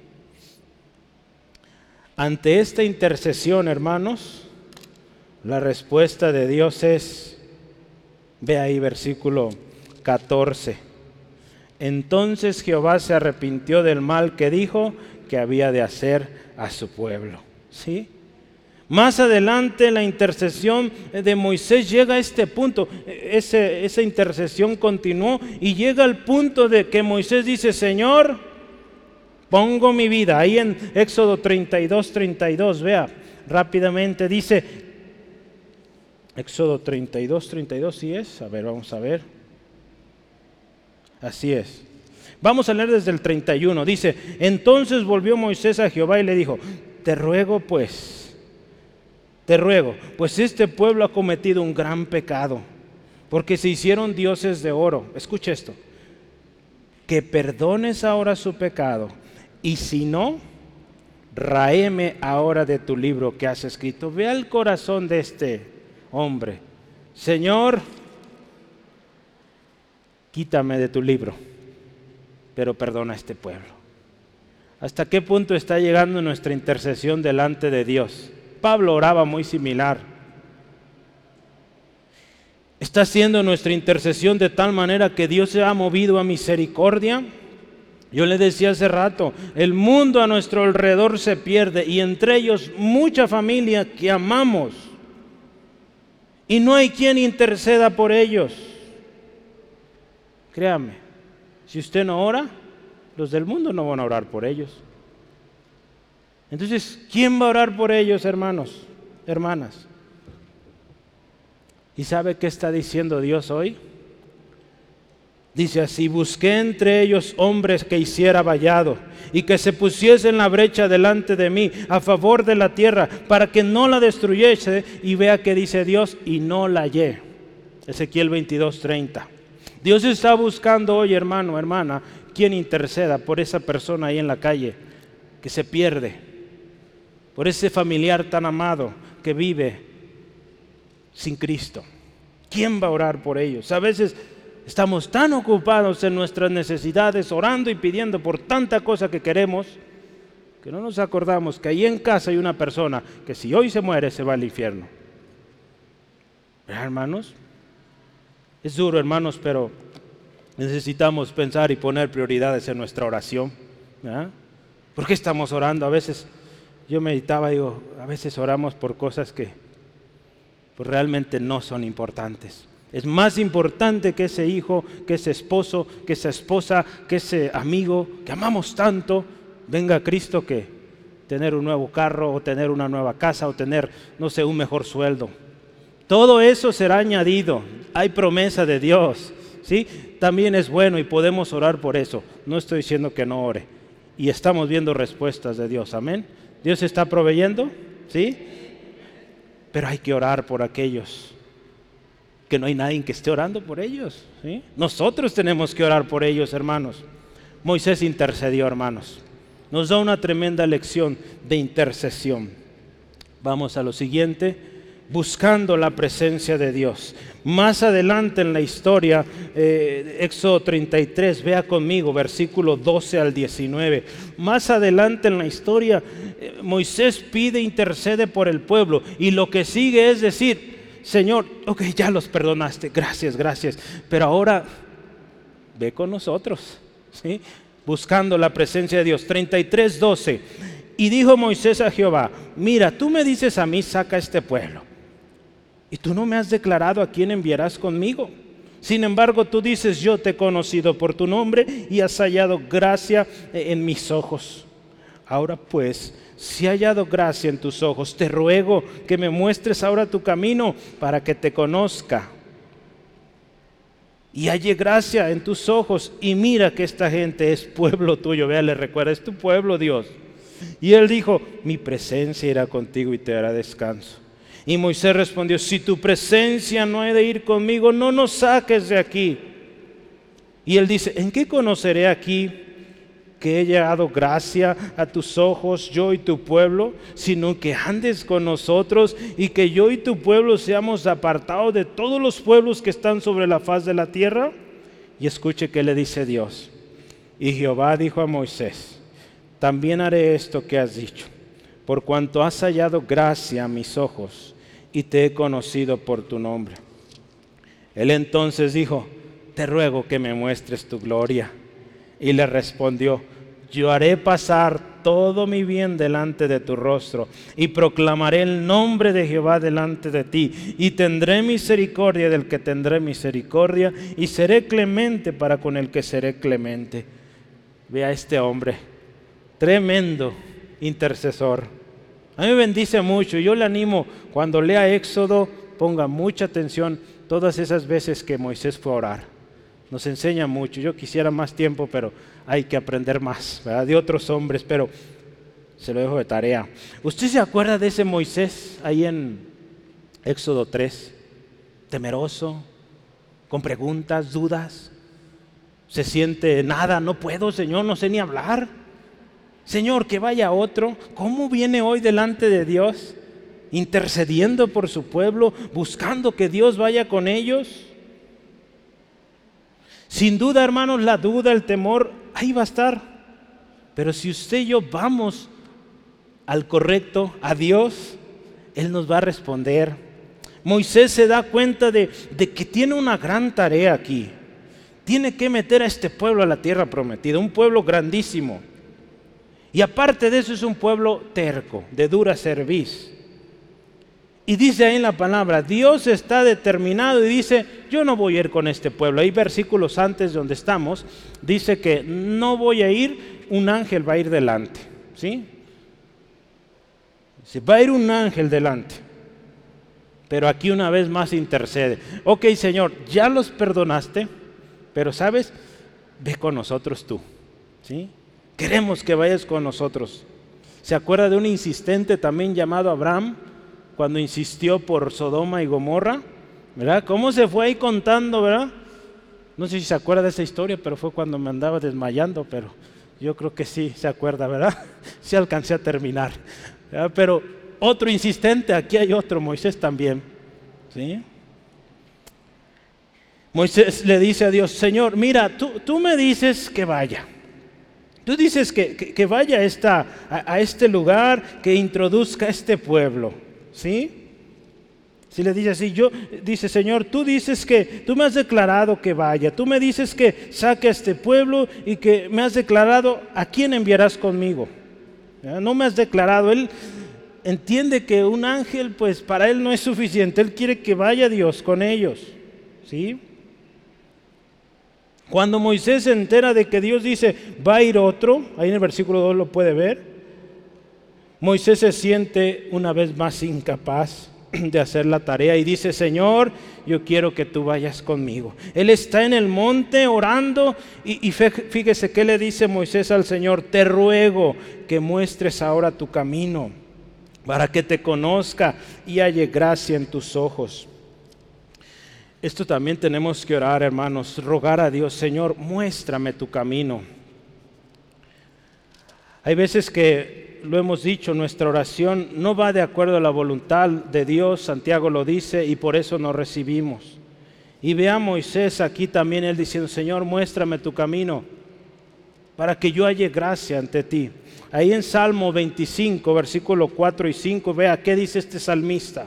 Ante esta intercesión, hermanos, la respuesta de Dios es, ve ahí versículo 14. Entonces Jehová se arrepintió del mal que dijo que había de hacer a su pueblo. ¿Sí? Más adelante la intercesión de Moisés llega a este punto. esa intercesión continuó y llega al punto de que Moisés dice, Señor, pongo mi vida. Ahí en Éxodo 32, 32, vea, rápidamente dice, Éxodo 32, 32, ¿sí es? A ver, vamos a ver. Así es. Vamos a leer desde el 31. Dice, entonces volvió Moisés a Jehová y le dijo, te ruego pues te ruego, pues este pueblo ha cometido un gran pecado, porque se hicieron dioses de oro. Escucha esto, que perdones ahora su pecado, y si no, raeme ahora de tu libro que has escrito. Ve al corazón de este hombre. Señor, quítame de tu libro, pero perdona a este pueblo. ¿Hasta qué punto está llegando nuestra intercesión delante de Dios? Pablo oraba muy similar. Está haciendo nuestra intercesión de tal manera que Dios se ha movido a misericordia. Yo le decía hace rato, el mundo a nuestro alrededor se pierde y entre ellos mucha familia que amamos. Y no hay quien interceda por ellos. Créame, si usted no ora, los del mundo no van a orar por ellos. Entonces, ¿quién va a orar por ellos, hermanos, hermanas? ¿Y sabe qué está diciendo Dios hoy? Dice así, busqué entre ellos hombres que hiciera vallado y que se pusiesen la brecha delante de mí a favor de la tierra para que no la destruyese y vea que dice Dios y no la hallé. Ezequiel 22, 30. Dios está buscando hoy, hermano, hermana, quien interceda por esa persona ahí en la calle que se pierde, por ese familiar tan amado que vive sin Cristo. ¿Quién va a orar por ellos? A veces estamos tan ocupados en nuestras necesidades, orando y pidiendo por tanta cosa que queremos, que no nos acordamos que ahí en casa hay una persona que si hoy se muere se va al infierno. hermanos? Es duro, hermanos, pero necesitamos pensar y poner prioridades en nuestra oración. ¿Por qué estamos orando? A veces yo meditaba, digo, a veces oramos por cosas que pues, realmente no son importantes. Es más importante que ese hijo, que ese esposo, que esa esposa, que ese amigo que amamos tanto, venga a Cristo que tener un nuevo carro o tener una nueva casa o tener, no sé, un mejor sueldo. Todo eso será añadido. Hay promesa de Dios. ¿sí? También es bueno y podemos orar por eso. No estoy diciendo que no ore. Y estamos viendo respuestas de Dios. Amén. Dios está proveyendo. ¿sí? Pero hay que orar por aquellos que no hay nadie que esté orando por ellos. ¿sí? Nosotros tenemos que orar por ellos, hermanos. Moisés intercedió, hermanos. Nos da una tremenda lección de intercesión. Vamos a lo siguiente buscando la presencia de Dios. Más adelante en la historia, eh, Éxodo 33, vea conmigo, versículo 12 al 19. Más adelante en la historia, eh, Moisés pide, intercede por el pueblo y lo que sigue es decir, Señor, ok, ya los perdonaste, gracias, gracias, pero ahora ve con nosotros, ¿sí? buscando la presencia de Dios. 33, 12. Y dijo Moisés a Jehová, mira, tú me dices a mí, saca este pueblo. Y tú no me has declarado a quién enviarás conmigo. Sin embargo, tú dices, yo te he conocido por tu nombre y has hallado gracia en mis ojos. Ahora pues, si he hallado gracia en tus ojos, te ruego que me muestres ahora tu camino para que te conozca. Y halle gracia en tus ojos y mira que esta gente es pueblo tuyo. Vea, le recuerda, es tu pueblo Dios. Y él dijo, mi presencia irá contigo y te dará descanso. Y Moisés respondió, si tu presencia no ha de ir conmigo, no nos saques de aquí. Y él dice, ¿en qué conoceré aquí que he dado gracia a tus ojos, yo y tu pueblo, sino que andes con nosotros y que yo y tu pueblo seamos apartados de todos los pueblos que están sobre la faz de la tierra? Y escuche qué le dice Dios. Y Jehová dijo a Moisés, también haré esto que has dicho, por cuanto has hallado gracia a mis ojos y te he conocido por tu nombre. Él entonces dijo, te ruego que me muestres tu gloria. Y le respondió, yo haré pasar todo mi bien delante de tu rostro y proclamaré el nombre de Jehová delante de ti y tendré misericordia del que tendré misericordia y seré clemente para con el que seré clemente. Vea este hombre, tremendo intercesor a mí me bendice mucho. Yo le animo, cuando lea Éxodo, ponga mucha atención todas esas veces que Moisés fue a orar. Nos enseña mucho. Yo quisiera más tiempo, pero hay que aprender más de otros hombres, pero se lo dejo de tarea. ¿Usted se acuerda de ese Moisés ahí en Éxodo 3? Temeroso, con preguntas, dudas. Se siente nada, no puedo, Señor, no sé ni hablar. Señor, que vaya otro. ¿Cómo viene hoy delante de Dios? Intercediendo por su pueblo, buscando que Dios vaya con ellos. Sin duda, hermanos, la duda, el temor, ahí va a estar. Pero si usted y yo vamos al correcto, a Dios, Él nos va a responder. Moisés se da cuenta de, de que tiene una gran tarea aquí. Tiene que meter a este pueblo a la tierra prometida, un pueblo grandísimo. Y aparte de eso es un pueblo terco, de dura cerviz. Y dice ahí en la palabra, Dios está determinado y dice, yo no voy a ir con este pueblo. Hay versículos antes donde estamos, dice que no voy a ir, un ángel va a ir delante. ¿Sí? Se va a ir un ángel delante. Pero aquí una vez más intercede. Ok, Señor, ya los perdonaste, pero sabes, ve con nosotros tú. ¿Sí? Queremos que vayas con nosotros. ¿Se acuerda de un insistente también llamado Abraham? cuando insistió por Sodoma y Gomorra, ¿verdad? ¿Cómo se fue ahí contando, verdad? No sé si se acuerda de esa historia, pero fue cuando me andaba desmayando, pero yo creo que sí se acuerda, ¿verdad? Sí alcancé a terminar. Pero otro insistente, aquí hay otro, Moisés también. ¿sí? Moisés le dice a Dios, Señor, mira, tú, tú me dices que vaya. Tú dices que, vaya esta, a, a este lugar, que introduzca a este pueblo. ¿Sí? Si le dice así, yo, dice Señor, tú dices que, tú me has declarado que vaya, tú me dices que saque a este pueblo y que me has declarado a quién enviarás conmigo. No me has declarado, él entiende que un ángel, pues para él no es suficiente, él quiere que vaya Dios con ellos. ¿Sí? Cuando Moisés se entera de que Dios dice, va a ir otro, ahí en el versículo 2 lo puede ver, Moisés se siente una vez más incapaz de hacer la tarea y dice, Señor, yo quiero que tú vayas conmigo. Él está en el monte orando y, fíjese qué le dice Moisés al Señor, te ruego que muestres ahora tu camino para que te conozca y halle gracia en tus ojos. Esto también tenemos que orar, hermanos, rogar a Dios, Señor, muéstrame tu camino. Hay veces que lo hemos dicho, nuestra oración no va de acuerdo a la voluntad de Dios, Santiago lo dice, y por eso nos recibimos. Y ve a Moisés aquí también, él diciendo, Señor, muéstrame tu camino para que yo halle gracia ante ti. Ahí en Salmo 25, versículo 4 y 5, vea qué dice este salmista.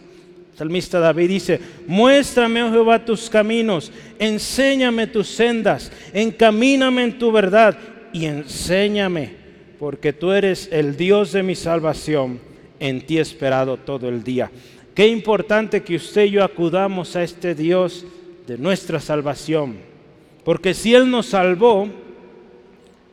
Salmista David dice, muéstrame, oh Jehová, tus caminos, enséñame tus sendas, encamíname en tu verdad y enséñame porque tú eres el Dios de mi salvación, en ti esperado todo el día. Qué importante que usted y yo acudamos a este Dios de nuestra salvación, porque si Él nos salvó,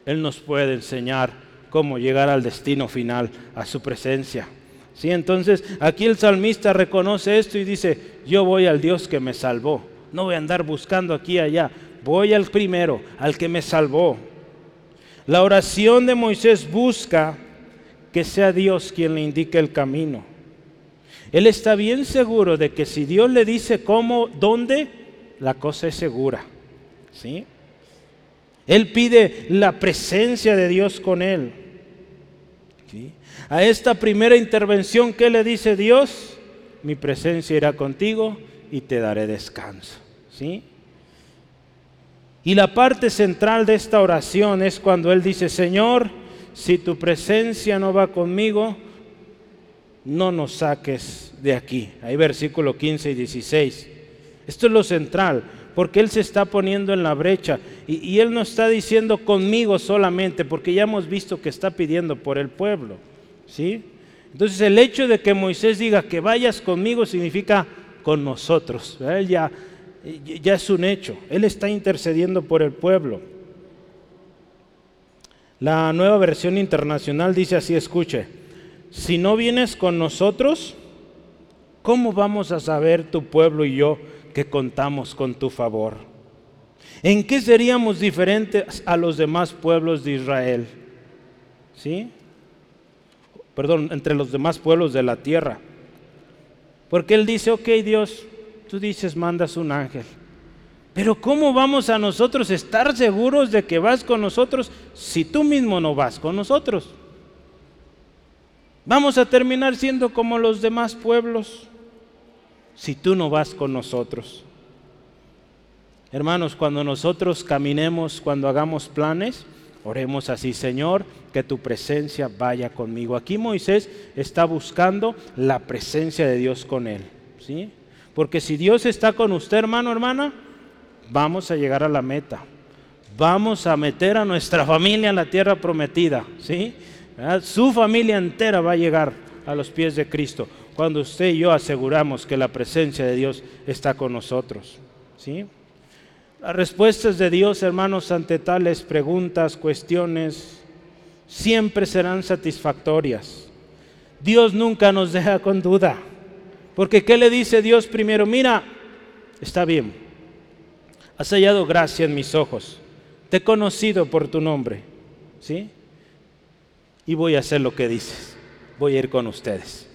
Él nos puede enseñar cómo llegar al destino final, a su presencia. ¿Sí? Entonces aquí el salmista reconoce esto y dice, yo voy al Dios que me salvó, no voy a andar buscando aquí y allá, voy al primero, al que me salvó. La oración de Moisés busca que sea Dios quien le indique el camino. Él está bien seguro de que si Dios le dice cómo, dónde, la cosa es segura. ¿Sí? Él pide la presencia de Dios con él. A esta primera intervención, ¿qué le dice Dios? Mi presencia irá contigo y te daré descanso. ¿Sí? Y la parte central de esta oración es cuando Él dice, Señor, si tu presencia no va conmigo, no nos saques de aquí. Ahí versículo 15 y 16. Esto es lo central, porque Él se está poniendo en la brecha y, Él no está diciendo conmigo solamente, porque ya hemos visto que está pidiendo por el pueblo. ¿Sí? Entonces el hecho de que Moisés diga que vayas conmigo significa con nosotros. Él ya ya es un hecho. Él está intercediendo por el pueblo. La nueva versión internacional dice así, escuche, si no vienes con nosotros, ¿cómo vamos a saber tu pueblo y yo que contamos con tu favor? ¿En qué seríamos diferentes a los demás pueblos de Israel? ¿Sí? Perdón, entre los demás pueblos de la tierra. Porque Él dice, ok Dios, tú dices, mandas un ángel. Pero ¿cómo vamos a nosotros estar seguros de que vas con nosotros si tú mismo no vas con nosotros? Vamos a terminar siendo como los demás pueblos si tú no vas con nosotros. Hermanos, cuando nosotros caminemos, cuando hagamos planes, oremos así, Señor, que tu presencia vaya conmigo. Aquí Moisés está buscando la presencia de Dios con él, ¿sí? Porque si Dios está con usted, hermano, hermana, vamos a llegar a la meta. Vamos a meter a nuestra familia en la tierra prometida, ¿sí? Su familia entera va a llegar a los pies de Cristo cuando usted y yo aseguramos que la presencia de Dios está con nosotros. ¿sí? Las respuestas de Dios, hermanos, ante tales preguntas, cuestiones, siempre serán satisfactorias. Dios nunca nos deja con duda. Porque ¿qué le dice Dios primero? Mira, está bien, has hallado gracia en mis ojos, te he conocido por tu nombre, ¿sí? y voy a hacer lo que dices. Voy a ir con ustedes.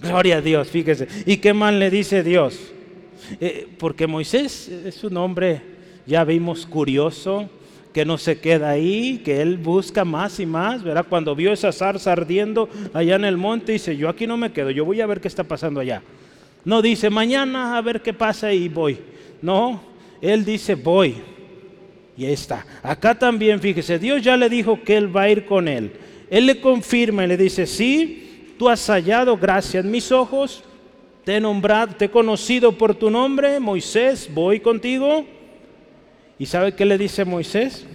Gloria a Dios, fíjese. ¿Y qué mal le dice Dios? Eh, porque Moisés es un hombre, ya vimos, curioso, que no se queda ahí, que él busca más y más, ¿verdad? Cuando vio esa zarza ardiendo allá en el monte, dice, yo aquí no me quedo, yo voy a ver qué está pasando allá. No dice, mañana a ver qué pasa y voy. No, él dice, voy. Y ahí está. Acá también, fíjese, Dios ya le dijo que él va a ir con él. Él le confirma y le dice, sí, tú has hallado gracia en mis ojos, te he nombrado, te he conocido por tu nombre, Moisés, voy contigo. ¿Y sabe qué le dice Moisés?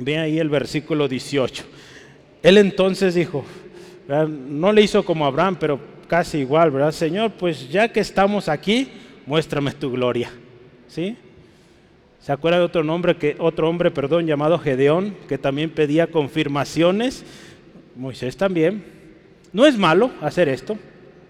Ve ahí el versículo 18. Él entonces dijo, no le hizo como Abraham, pero casi igual, ¿verdad? Señor, pues ya que estamos aquí, muéstrame tu gloria. ¿Sí? ¿Se acuerda de otro nombre que otro hombre, perdón, llamado Gedeón, que también pedía confirmaciones? Moisés también. No es malo hacer esto,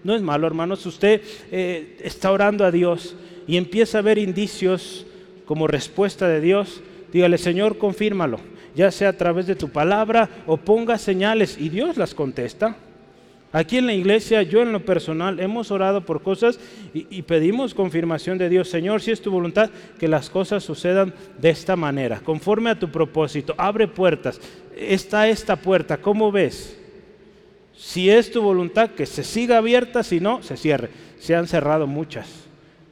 no es malo, hermanos. Usted eh, está orando a Dios y empieza a ver indicios como respuesta de Dios. Dígale, Señor, confírmalo, ya sea a través de tu palabra o ponga señales y Dios las contesta. Aquí en la iglesia, yo en lo personal, hemos orado por cosas y, y, pedimos confirmación de Dios. Señor, si es tu voluntad, que las cosas sucedan de esta manera, conforme a tu propósito. Abre puertas. Está esta puerta, ¿cómo ves? Si es tu voluntad, que se siga abierta, si no, se cierre. Se han cerrado muchas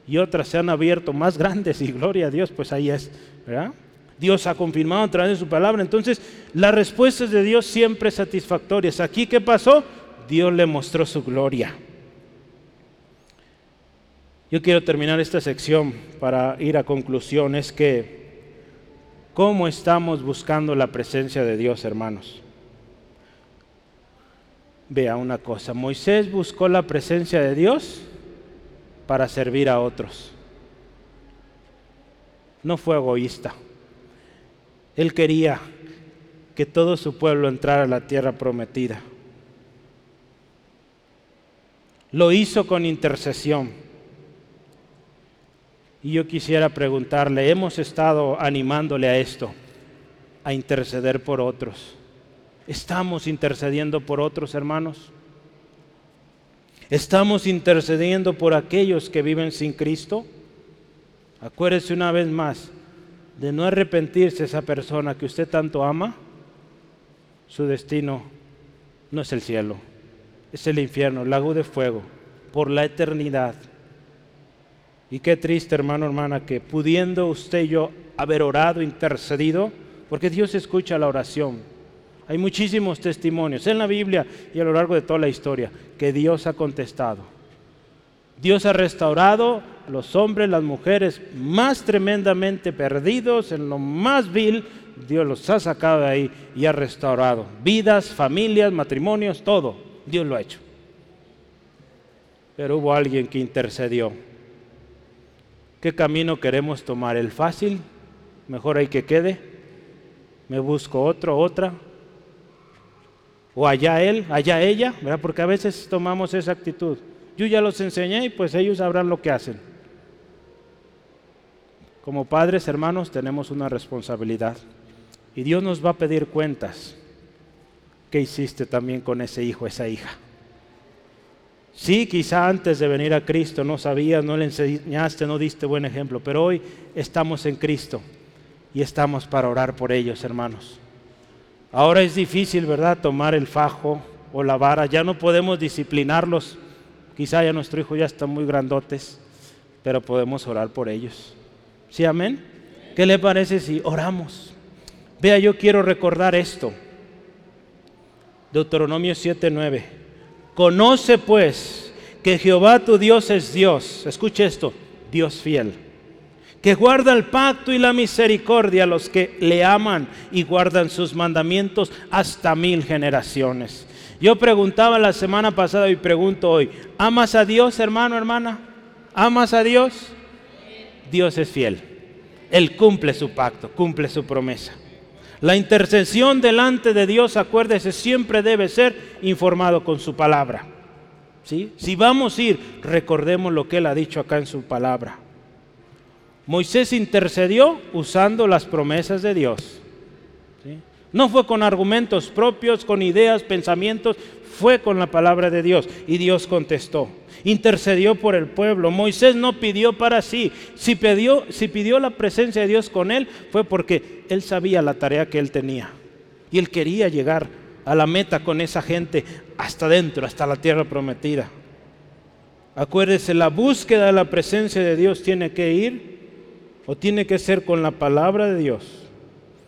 y otras se han abierto más grandes y gloria a Dios, pues ahí es, ¿verdad? Dios ha confirmado a través de su palabra. Entonces, las respuestas de Dios siempre satisfactorias. Aquí, ¿qué pasó? Dios le mostró su gloria. Yo quiero terminar esta sección para ir a conclusiones que cómo estamos buscando la presencia de Dios, hermanos. Vea una cosa, Moisés buscó la presencia de Dios para servir a otros. No fue egoísta. Él quería que todo su pueblo entrara a la tierra prometida. Lo hizo con intercesión. Y yo quisiera preguntarle, hemos estado animándole a esto, a interceder por otros. ¿Estamos intercediendo por otros hermanos? ¿Estamos intercediendo por aquellos que viven sin Cristo? Acuérdese una vez más de no arrepentirse esa persona que usted tanto ama. Su destino no es el cielo es el infierno, el lago de fuego, por la eternidad. Y qué triste, hermano, hermana, que pudiendo usted y yo haber orado, intercedido, porque Dios escucha la oración. Hay muchísimos testimonios en la Biblia y a lo largo de toda la historia que Dios ha contestado. Dios ha restaurado los hombres, las mujeres más tremendamente perdidos en lo más vil. Dios los ha sacado de ahí y ha restaurado vidas, familias, matrimonios, todo. Dios lo ha hecho. Pero hubo alguien que intercedió. ¿Qué camino queremos tomar? ¿El fácil? Mejor hay que quede. Me busco otro, otra. O allá él, allá ella, ¿verdad? Porque a veces tomamos esa actitud. Yo ya los enseñé y pues ellos sabrán lo que hacen. Como padres, hermanos, tenemos una responsabilidad. Y Dios nos va a pedir cuentas. ¿Qué hiciste también con ese hijo, esa hija? Sí, quizá antes de venir a Cristo no sabías, no le enseñaste, no diste buen ejemplo, pero hoy estamos en Cristo y estamos para orar por ellos, hermanos. Ahora es difícil, ¿verdad?, tomar el fajo o la vara, ya no podemos disciplinarlos. Quizá ya nuestro hijo ya está muy grandotes, pero podemos orar por ellos. ¿Sí, amén? ¿Qué le parece si oramos? Vea, yo quiero recordar esto. Deuteronomio 7:9. Conoce pues que Jehová tu Dios es Dios. Escuche esto, Dios fiel. Que guarda el pacto y la misericordia a los que le aman y guardan sus mandamientos hasta mil generaciones. Yo preguntaba la semana pasada y pregunto hoy, ¿amas a Dios, hermano, hermana? ¿Amas a Dios? Dios es fiel. Él cumple su pacto, cumple su promesa. La intercesión delante de Dios, acuérdese, siempre debe ser informado con su palabra. ¿Sí? Si vamos a ir, recordemos lo que Él ha dicho acá en su palabra. Moisés intercedió usando las promesas de Dios. No fue con argumentos propios, con ideas, pensamientos, fue con la palabra de Dios. Y Dios contestó. Intercedió por el pueblo. Moisés no pidió para sí. Si pidió, si pidió la presencia de Dios con él, fue porque él sabía la tarea que él tenía. Y él quería llegar a la meta con esa gente hasta dentro, hasta la tierra prometida. Acuérdese, la búsqueda de la presencia de Dios tiene que ir o tiene que ser con la palabra de Dios.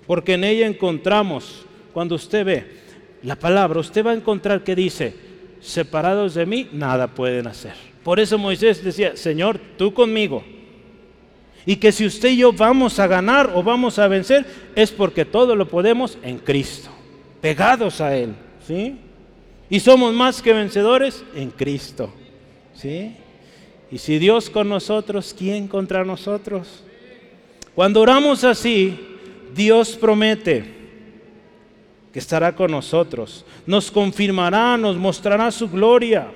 Porque en ella encontramos, cuando usted ve la palabra, usted va a encontrar que dice, separados de mí, nada pueden hacer. Por eso Moisés decía, Señor, tú conmigo. Y que si usted y yo vamos a ganar o vamos a vencer, es porque todo lo podemos en Cristo, pegados a Él. ¿sí? Y somos más que vencedores en Cristo. ¿sí? Y si Dios con nosotros, ¿quién contra nosotros? Cuando oramos así, Dios promete que estará con nosotros. Nos confirmará, nos mostrará su gloria.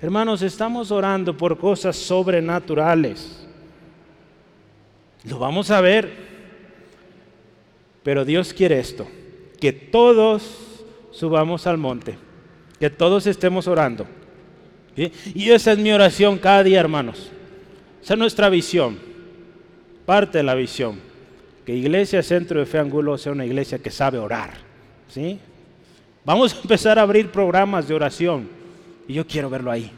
Hermanos, estamos orando por cosas sobrenaturales. Lo vamos a ver. Pero Dios quiere esto, que todos subamos al monte, que todos estemos orando. Y esa es mi oración cada día, hermanos. Esa es nuestra visión, parte de la visión que Iglesia Centro de Fe Angulo sea una iglesia que sabe orar. ¿sí? Vamos a empezar a abrir programas de oración y yo quiero verlo ahí.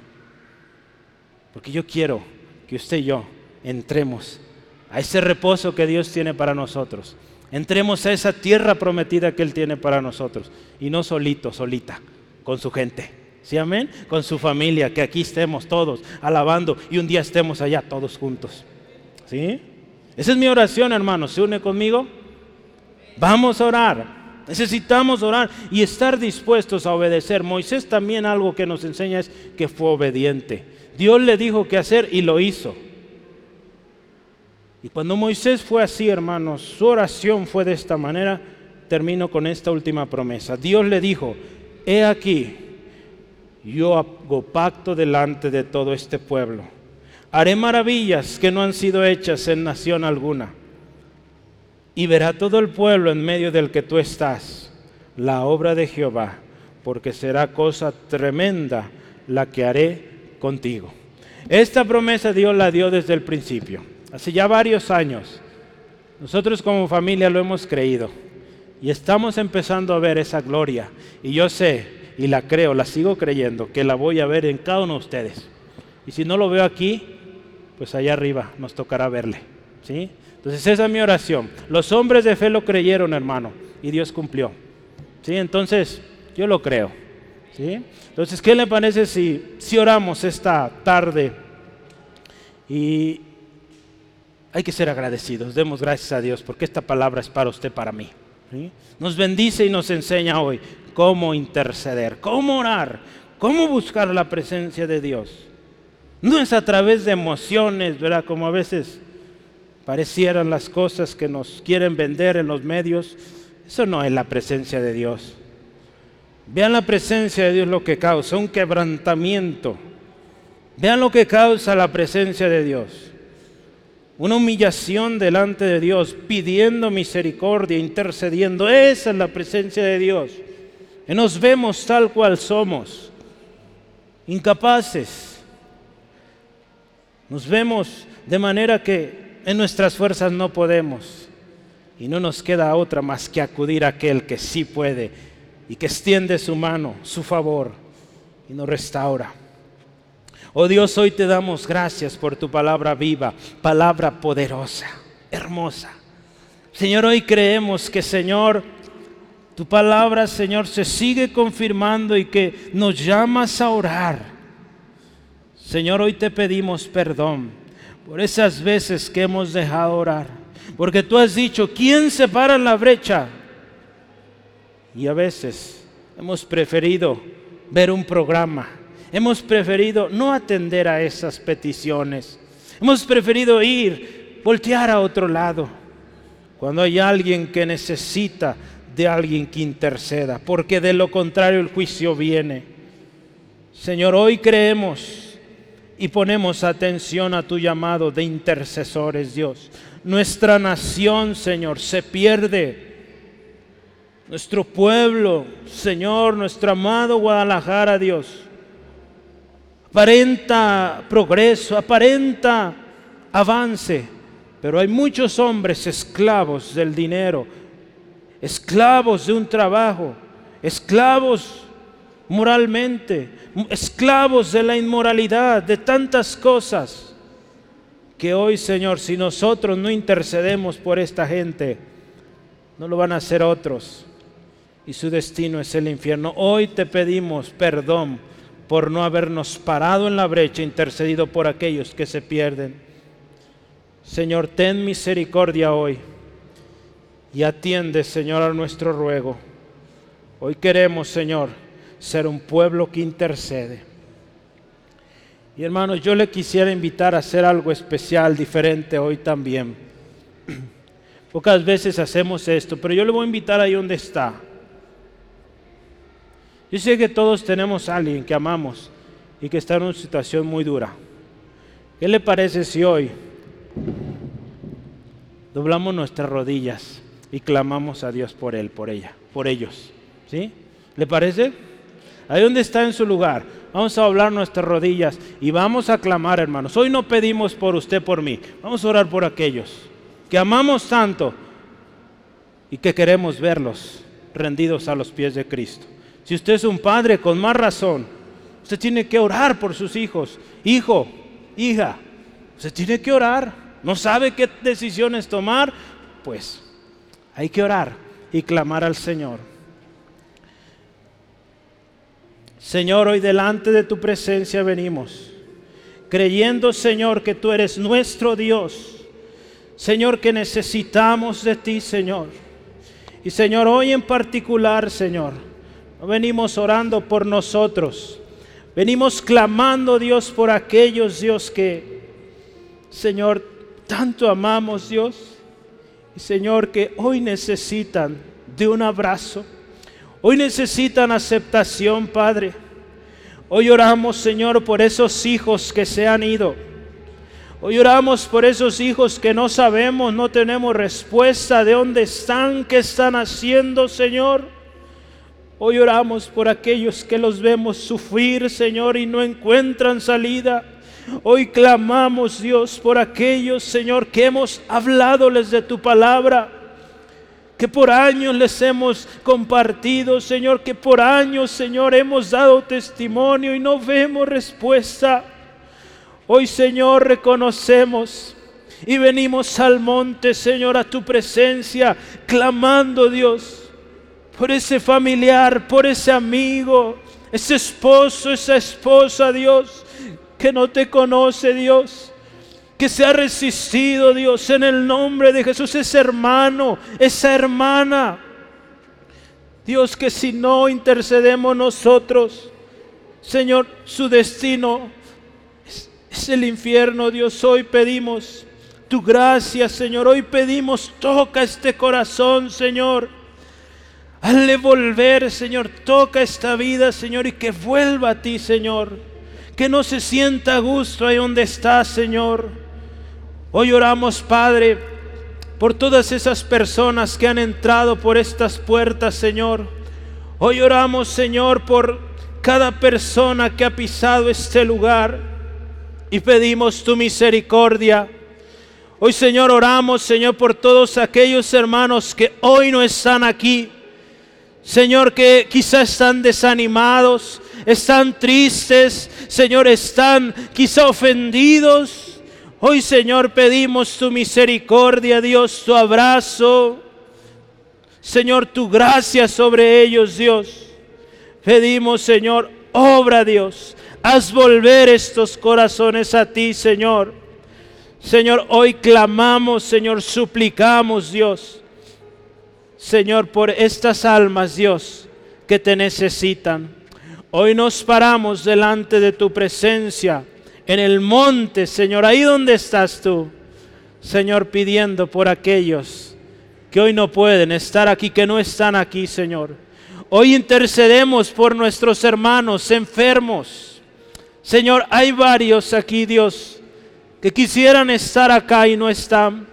Porque yo quiero que usted y yo entremos a ese reposo que Dios tiene para nosotros. Entremos a esa tierra prometida que Él tiene para nosotros. Y no solito, solita, con su gente. ¿Sí, amén? Con su familia, que aquí estemos todos alabando y un día estemos allá todos juntos. ¿Sí? Esa es mi oración, hermano. ¿Se une conmigo? Vamos a orar. Necesitamos orar y estar dispuestos a obedecer. Moisés también algo que nos enseña es que fue obediente. Dios le dijo qué hacer y lo hizo. Y cuando Moisés fue así, hermanos, su oración fue de esta manera. Termino con esta última promesa. Dios le dijo, he aquí, yo hago pacto delante de todo este pueblo haré maravillas que no han sido hechas en nación alguna. Y verá todo el pueblo en medio del que tú estás la obra de Jehová, porque será cosa tremenda la que haré contigo. Esta promesa Dios la dio desde el principio, hace ya varios años. Nosotros como familia lo hemos creído y estamos empezando a ver esa gloria. Y yo sé, y la creo, la sigo creyendo, que la voy a ver en cada uno de ustedes. Y si no lo veo aquí, pues allá arriba nos tocará verle. ¿sí? Entonces esa es mi oración. Los hombres de fe lo creyeron, hermano, y Dios cumplió. ¿sí? Entonces yo lo creo. ¿sí? Entonces, ¿qué le parece si, si oramos esta tarde? Y hay que ser agradecidos. Demos gracias a Dios porque esta palabra es para usted, para mí. Nos bendice y nos enseña hoy cómo interceder, cómo orar, cómo buscar la presencia de Dios. No es a través de emociones, ¿verdad? Como a veces parecieran las cosas que nos quieren vender en los medios. Eso no es la presencia de Dios. Vean la presencia de Dios lo que causa, un quebrantamiento. Vean lo que causa la presencia de Dios. Una humillación delante de Dios, pidiendo misericordia, intercediendo. Esa es la presencia de Dios. Y nos vemos tal cual somos, incapaces, nos vemos de manera que en nuestras fuerzas no podemos y no nos queda otra más que acudir a aquel que sí puede y que extiende su mano, su favor y nos restaura. Oh Dios, hoy te damos gracias por tu palabra viva, palabra poderosa, hermosa. Señor, hoy creemos que, Señor, tu palabra, Señor, se sigue confirmando y que nos llamas a orar. Señor, hoy te pedimos perdón por esas veces que hemos dejado orar. Porque tú has dicho, ¿quién se para en la brecha? Y a veces hemos preferido ver un programa. Hemos preferido no atender a esas peticiones. Hemos preferido ir, voltear a otro lado. Cuando hay alguien que necesita de alguien que interceda, porque de lo contrario el juicio viene. Señor, hoy creemos y ponemos atención a tu llamado de intercesores, Dios. Nuestra nación, Señor, se pierde nuestro pueblo, Señor, nuestro amado Guadalajara, Dios, aparenta progreso, aparenta avance, pero hay muchos hombres esclavos del dinero, esclavos de un trabajo, esclavos moralmente, esclavos de la inmoralidad, de tantas cosas, que hoy, Señor, si nosotros no intercedemos por esta gente, no lo van a hacer otros y su destino es el infierno. Hoy te pedimos perdón por no habernos parado en la brecha, intercedido por aquellos que se pierden. Señor, ten misericordia hoy y atiende, Señor, a nuestro ruego. Hoy queremos, Señor, ser un pueblo que intercede. Y hermanos, yo le quisiera invitar a hacer algo especial, diferente hoy también. Pocas veces hacemos esto, pero yo le voy a invitar ahí donde está yo sé que todos tenemos a alguien que amamos y que está en una situación muy dura. ¿Qué le parece si hoy doblamos nuestras rodillas y clamamos a Dios por él, por ella, por ellos? ¿Sí? ¿Le parece? Ahí donde está en su lugar, vamos a doblar nuestras rodillas y vamos a clamar, hermanos. Hoy no pedimos por usted, por mí. Vamos a orar por aquellos que amamos tanto y que queremos verlos rendidos a los pies de Cristo. Si usted es un padre, con más razón, usted tiene que orar por sus hijos. Hijo, hija, usted tiene que orar. No sabe qué decisiones tomar, pues hay que orar y clamar al Señor. Señor, hoy delante de tu presencia venimos, creyendo, Señor, que tú eres nuestro Dios. Señor, que necesitamos de ti, Señor. Y Señor, hoy en particular, Señor, venimos orando por nosotros. Venimos clamando, Dios, por aquellos, Dios, que, Señor, tanto amamos, Dios. Y, Señor, que hoy necesitan de un abrazo. Hoy necesitan aceptación, Padre. Hoy oramos, Señor, por esos hijos que se han ido. Hoy oramos por esos hijos que no sabemos, no tenemos respuesta de dónde están, qué están haciendo, Señor. Hoy oramos por aquellos que los vemos sufrir, Señor, y no encuentran salida. Hoy clamamos, Dios, por aquellos, Señor, que hemos habladoles de tu palabra, que por años les hemos compartido, Señor, que por años, Señor, hemos dado testimonio y no vemos respuesta. Hoy, Señor, reconocemos y venimos al monte, Señor, a tu presencia, clamando, Dios por ese familiar, por ese amigo, ese esposo, esa esposa, Dios, que no te conoce, Dios, que se ha resistido, Dios, en el nombre de Jesús, ese hermano, esa hermana. Dios, que si no intercedemos nosotros, Señor, su destino es, el infierno, Dios. Hoy pedimos tu gracia, Señor. Hoy pedimos, toca este corazón, Señor. Hazle volver, Señor. Toca esta vida, Señor, y que vuelva a ti, Señor. Que no se sienta a gusto ahí donde está, Señor. Hoy oramos, Padre, por todas esas personas que han entrado por estas puertas, Señor. Hoy oramos, Señor, por cada persona que ha pisado este lugar y pedimos tu misericordia. Hoy, Señor, oramos, Señor, por todos aquellos hermanos que hoy no están aquí Señor, que quizás están desanimados, están tristes, Señor, están quizá ofendidos. Hoy, Señor, pedimos tu misericordia, Dios, tu abrazo. Señor, tu gracia sobre ellos, Dios. Pedimos, Señor, obra, Dios. Haz volver estos corazones a ti, Señor. Señor, hoy clamamos, Señor, suplicamos, Dios. Señor, por estas almas, Dios, que te necesitan. Hoy nos paramos delante de tu presencia en el monte, Señor, ahí donde estás tú. Señor, pidiendo por aquellos que hoy no pueden estar aquí, que no están aquí, Señor. Hoy intercedemos por nuestros hermanos enfermos. Señor, hay varios aquí, Dios, que quisieran estar acá y no están,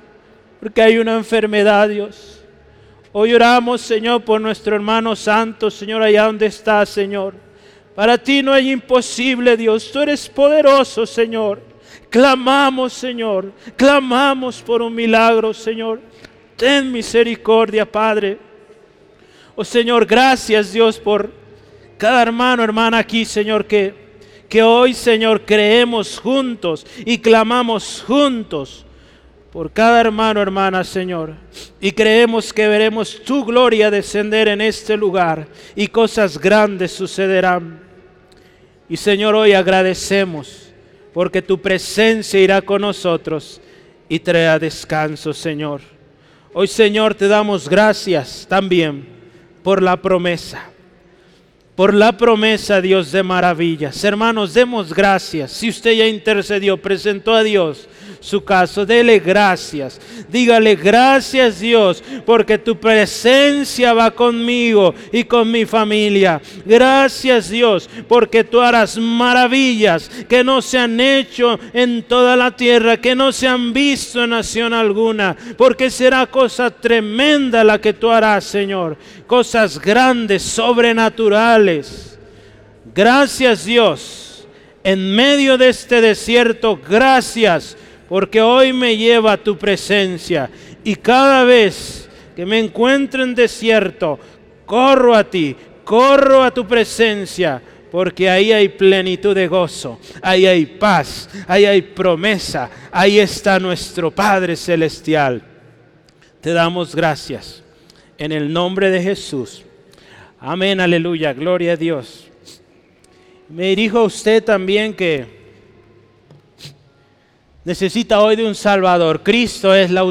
porque hay una enfermedad, Dios. Hoy oramos, Señor, por nuestro hermano santo, Señor, allá donde está, Señor. Para ti no hay imposible, Dios. Tú eres poderoso, Señor. Clamamos, Señor. Clamamos por un milagro, Señor. Ten misericordia, Padre. Oh Señor, gracias Dios por cada hermano, hermana aquí, Señor, que, que hoy, Señor, creemos juntos y clamamos juntos por cada hermano, hermana, Señor. Y creemos que veremos tu gloria descender en este lugar y cosas grandes sucederán. Y Señor, hoy agradecemos porque tu presencia irá con nosotros y traerá descanso, Señor. Hoy, Señor, te damos gracias también por la promesa. Por la promesa, Dios de maravillas. Hermanos, demos gracias. Si usted ya intercedió, presentó a Dios su caso, dele gracias. Dígale gracias Dios porque tu presencia va conmigo y con mi familia. Gracias Dios porque tú harás maravillas que no se han hecho en toda la tierra, que no se han visto en nación alguna, porque será cosa tremenda la que tú harás, Señor. Cosas grandes, sobrenaturales. Gracias Dios. En medio de este desierto, gracias porque hoy me lleva a tu presencia y cada vez que me encuentro en desierto, corro a ti, corro a tu presencia, porque ahí hay plenitud de gozo, ahí hay paz, ahí hay promesa, ahí está nuestro Padre Celestial. Te damos gracias en el nombre de Jesús. Amén, aleluya, gloria a Dios. Me dirijo a usted también que necesita hoy de un Salvador. Cristo es la,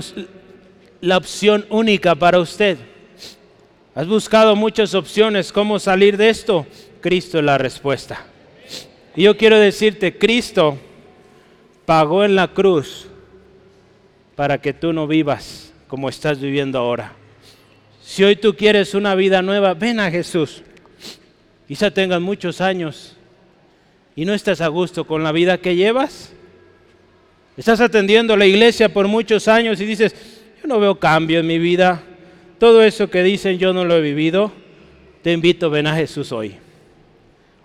la opción única para usted. Has buscado muchas opciones cómo salir de esto. Cristo es la respuesta. Y yo quiero decirte, Cristo pagó en la cruz para que tú no vivas como estás viviendo ahora. Si hoy tú quieres una vida nueva, ven a Jesús. Quizá tengas muchos años y no estás a gusto con la vida que llevas. Estás atendiendo la iglesia por muchos años y dices, yo no veo cambio en mi vida. Todo eso que dicen yo no lo he vivido. Te invito, ven a Jesús hoy.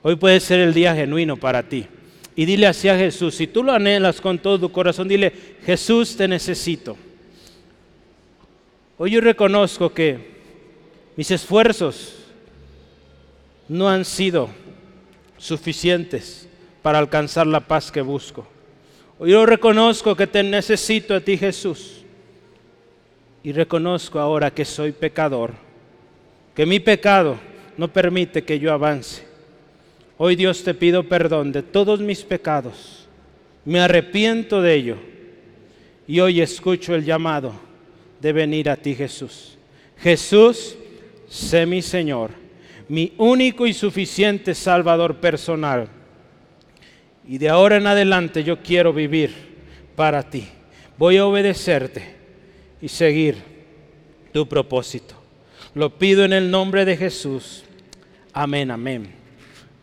Hoy puede ser el día genuino para ti. Y dile así a Jesús, si tú lo anhelas con todo tu corazón, dile, Jesús te necesito. Hoy yo reconozco que mis esfuerzos no han sido suficientes para alcanzar la paz que busco. Yo reconozco que te necesito a ti, Jesús. Y reconozco ahora que soy pecador, que mi pecado no permite que yo avance. Hoy Dios te pido perdón de todos mis pecados. Me arrepiento de ello. Y hoy escucho el llamado de venir a ti, Jesús. Jesús, sé mi Señor, mi único y suficiente Salvador personal y de ahora en adelante yo quiero vivir para ti. Voy a obedecerte y seguir tu propósito. Lo pido en el nombre de Jesús. Amén, amén.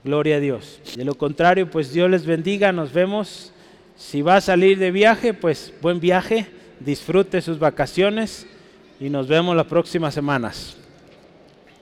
Gloria a Dios. De lo contrario, pues Dios les bendiga. Nos vemos. Si va a salir de viaje, pues buen viaje. Disfrute sus vacaciones y nos vemos las próximas semanas.